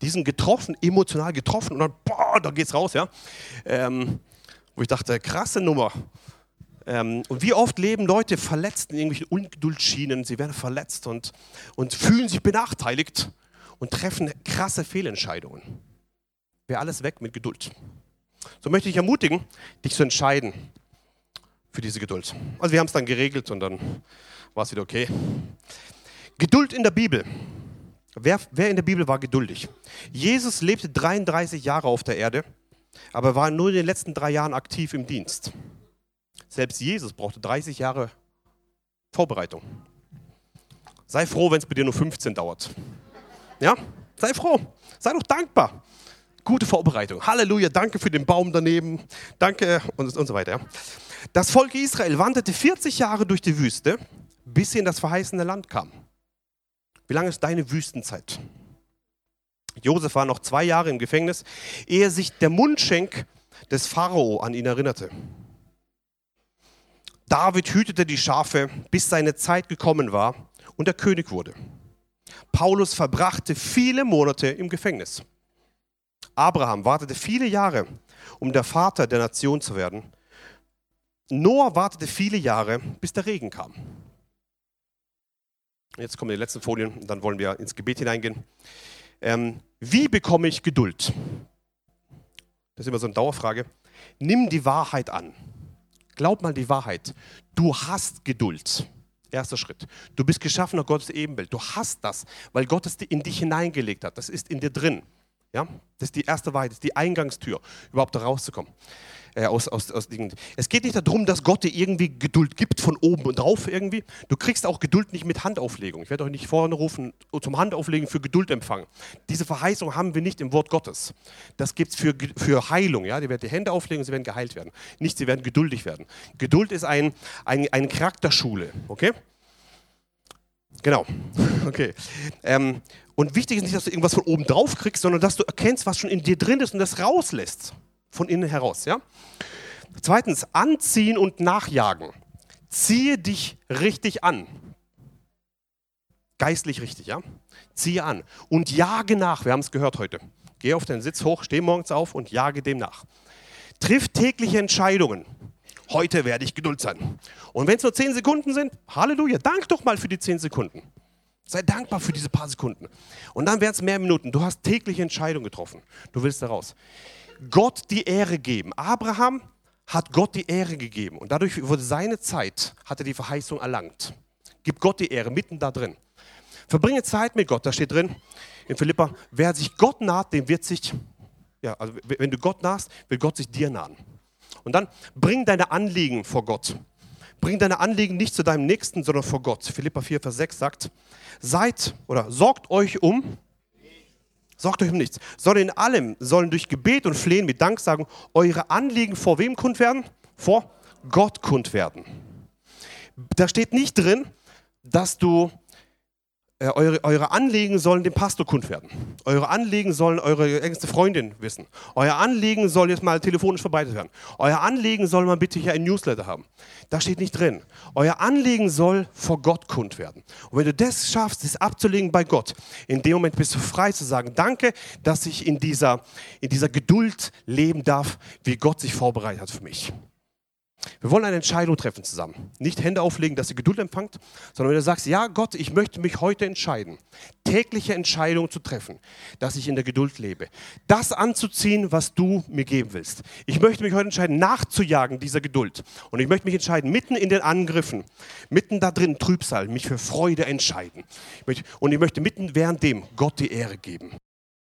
Die sind getroffen, emotional getroffen und dann, boah, da geht's raus, ja. Ähm, wo ich dachte, krasse Nummer. Ähm, und wie oft leben Leute verletzt in irgendwelchen Ungeduldschienen, sie werden verletzt und, und fühlen sich benachteiligt und treffen krasse Fehlentscheidungen. Wäre alles weg mit Geduld. So möchte ich ermutigen, dich zu entscheiden für diese Geduld. Also wir haben es dann geregelt und dann war es wieder okay. Geduld in der Bibel. Wer, wer in der Bibel war geduldig? Jesus lebte 33 Jahre auf der Erde, aber war nur in den letzten drei Jahren aktiv im Dienst. Selbst Jesus brauchte 30 Jahre Vorbereitung. Sei froh, wenn es bei dir nur 15 dauert. Ja? Sei froh. Sei doch dankbar. Gute Vorbereitung. Halleluja. Danke für den Baum daneben. Danke und, und so weiter. Das Volk Israel wanderte 40 Jahre durch die Wüste, bis sie in das verheißene Land kam. Wie lange ist deine Wüstenzeit? Josef war noch zwei Jahre im Gefängnis, ehe sich der Mundschenk des Pharao an ihn erinnerte. David hütete die Schafe, bis seine Zeit gekommen war und er König wurde. Paulus verbrachte viele Monate im Gefängnis. Abraham wartete viele Jahre, um der Vater der Nation zu werden. Noah wartete viele Jahre, bis der Regen kam. Jetzt kommen die letzten Folien dann wollen wir ins Gebet hineingehen. Ähm, wie bekomme ich Geduld? Das ist immer so eine Dauerfrage. Nimm die Wahrheit an. Glaub mal die Wahrheit. Du hast Geduld. Erster Schritt. Du bist geschaffen nach Gottes Ebenbild. Du hast das, weil Gott es in dich hineingelegt hat. Das ist in dir drin. Ja? Das ist die erste Wahrheit, das ist die Eingangstür, überhaupt da rauszukommen. Äh, aus, aus, aus es geht nicht darum, dass Gott dir irgendwie Geduld gibt von oben und drauf irgendwie. Du kriegst auch Geduld nicht mit Handauflegung. Ich werde euch nicht vorne rufen zum Handauflegen für Geduld empfangen. Diese Verheißung haben wir nicht im Wort Gottes. Das gibt es für, für Heilung. Ja? Die werden die Hände auflegen und sie werden geheilt werden. Nicht, sie werden geduldig werden. Geduld ist ein, ein, eine Charakterschule. Okay? Genau. [laughs] Okay. Ähm, und wichtig ist nicht, dass du irgendwas von oben drauf kriegst, sondern dass du erkennst, was schon in dir drin ist und das rauslässt. Von innen heraus. Ja? Zweitens, anziehen und nachjagen. Ziehe dich richtig an. Geistlich richtig, ja? Ziehe an und jage nach. Wir haben es gehört heute. Geh auf deinen Sitz hoch, steh morgens auf und jage dem nach. Triff tägliche Entscheidungen heute werde ich Geduld sein. Und wenn es nur zehn Sekunden sind, Halleluja, dank doch mal für die zehn Sekunden. Sei dankbar für diese paar Sekunden. Und dann werden es mehr Minuten. Du hast tägliche Entscheidungen getroffen. Du willst daraus. Gott die Ehre geben. Abraham hat Gott die Ehre gegeben. Und dadurch wurde seine Zeit, hat er die Verheißung erlangt. Gib Gott die Ehre, mitten da drin. Verbringe Zeit mit Gott. Da steht drin in Philippa, wer sich Gott naht, dem wird sich, ja, also wenn du Gott nahst, wird Gott sich dir nahen. Und dann bring deine Anliegen vor Gott. Bring deine Anliegen nicht zu deinem Nächsten, sondern vor Gott. Philippa 4, Vers 6 sagt, seid oder sorgt euch um, sorgt euch um nichts, sondern in allem sollen durch Gebet und Flehen mit Dank sagen, eure Anliegen vor wem kund werden? Vor Gott kund werden. Da steht nicht drin, dass du eure, eure Anliegen sollen dem Pastor kund werden. Eure Anliegen sollen eure engste Freundin wissen. Euer Anliegen soll jetzt mal telefonisch verbreitet werden. Euer Anliegen soll man bitte hier ein Newsletter haben. Da steht nicht drin. Euer Anliegen soll vor Gott kund werden. Und wenn du das schaffst, das abzulegen bei Gott, in dem Moment bist du frei zu sagen, danke, dass ich in dieser, in dieser Geduld leben darf, wie Gott sich vorbereitet hat für mich. Wir wollen eine Entscheidung treffen zusammen. Nicht Hände auflegen, dass ihr Geduld empfangt, sondern wenn du sagst, ja Gott, ich möchte mich heute entscheiden, tägliche Entscheidungen zu treffen, dass ich in der Geduld lebe. Das anzuziehen, was du mir geben willst. Ich möchte mich heute entscheiden, nachzujagen dieser Geduld. Und ich möchte mich entscheiden, mitten in den Angriffen, mitten da drin Trübsal, mich für Freude entscheiden. Und ich möchte mitten während dem Gott die Ehre geben.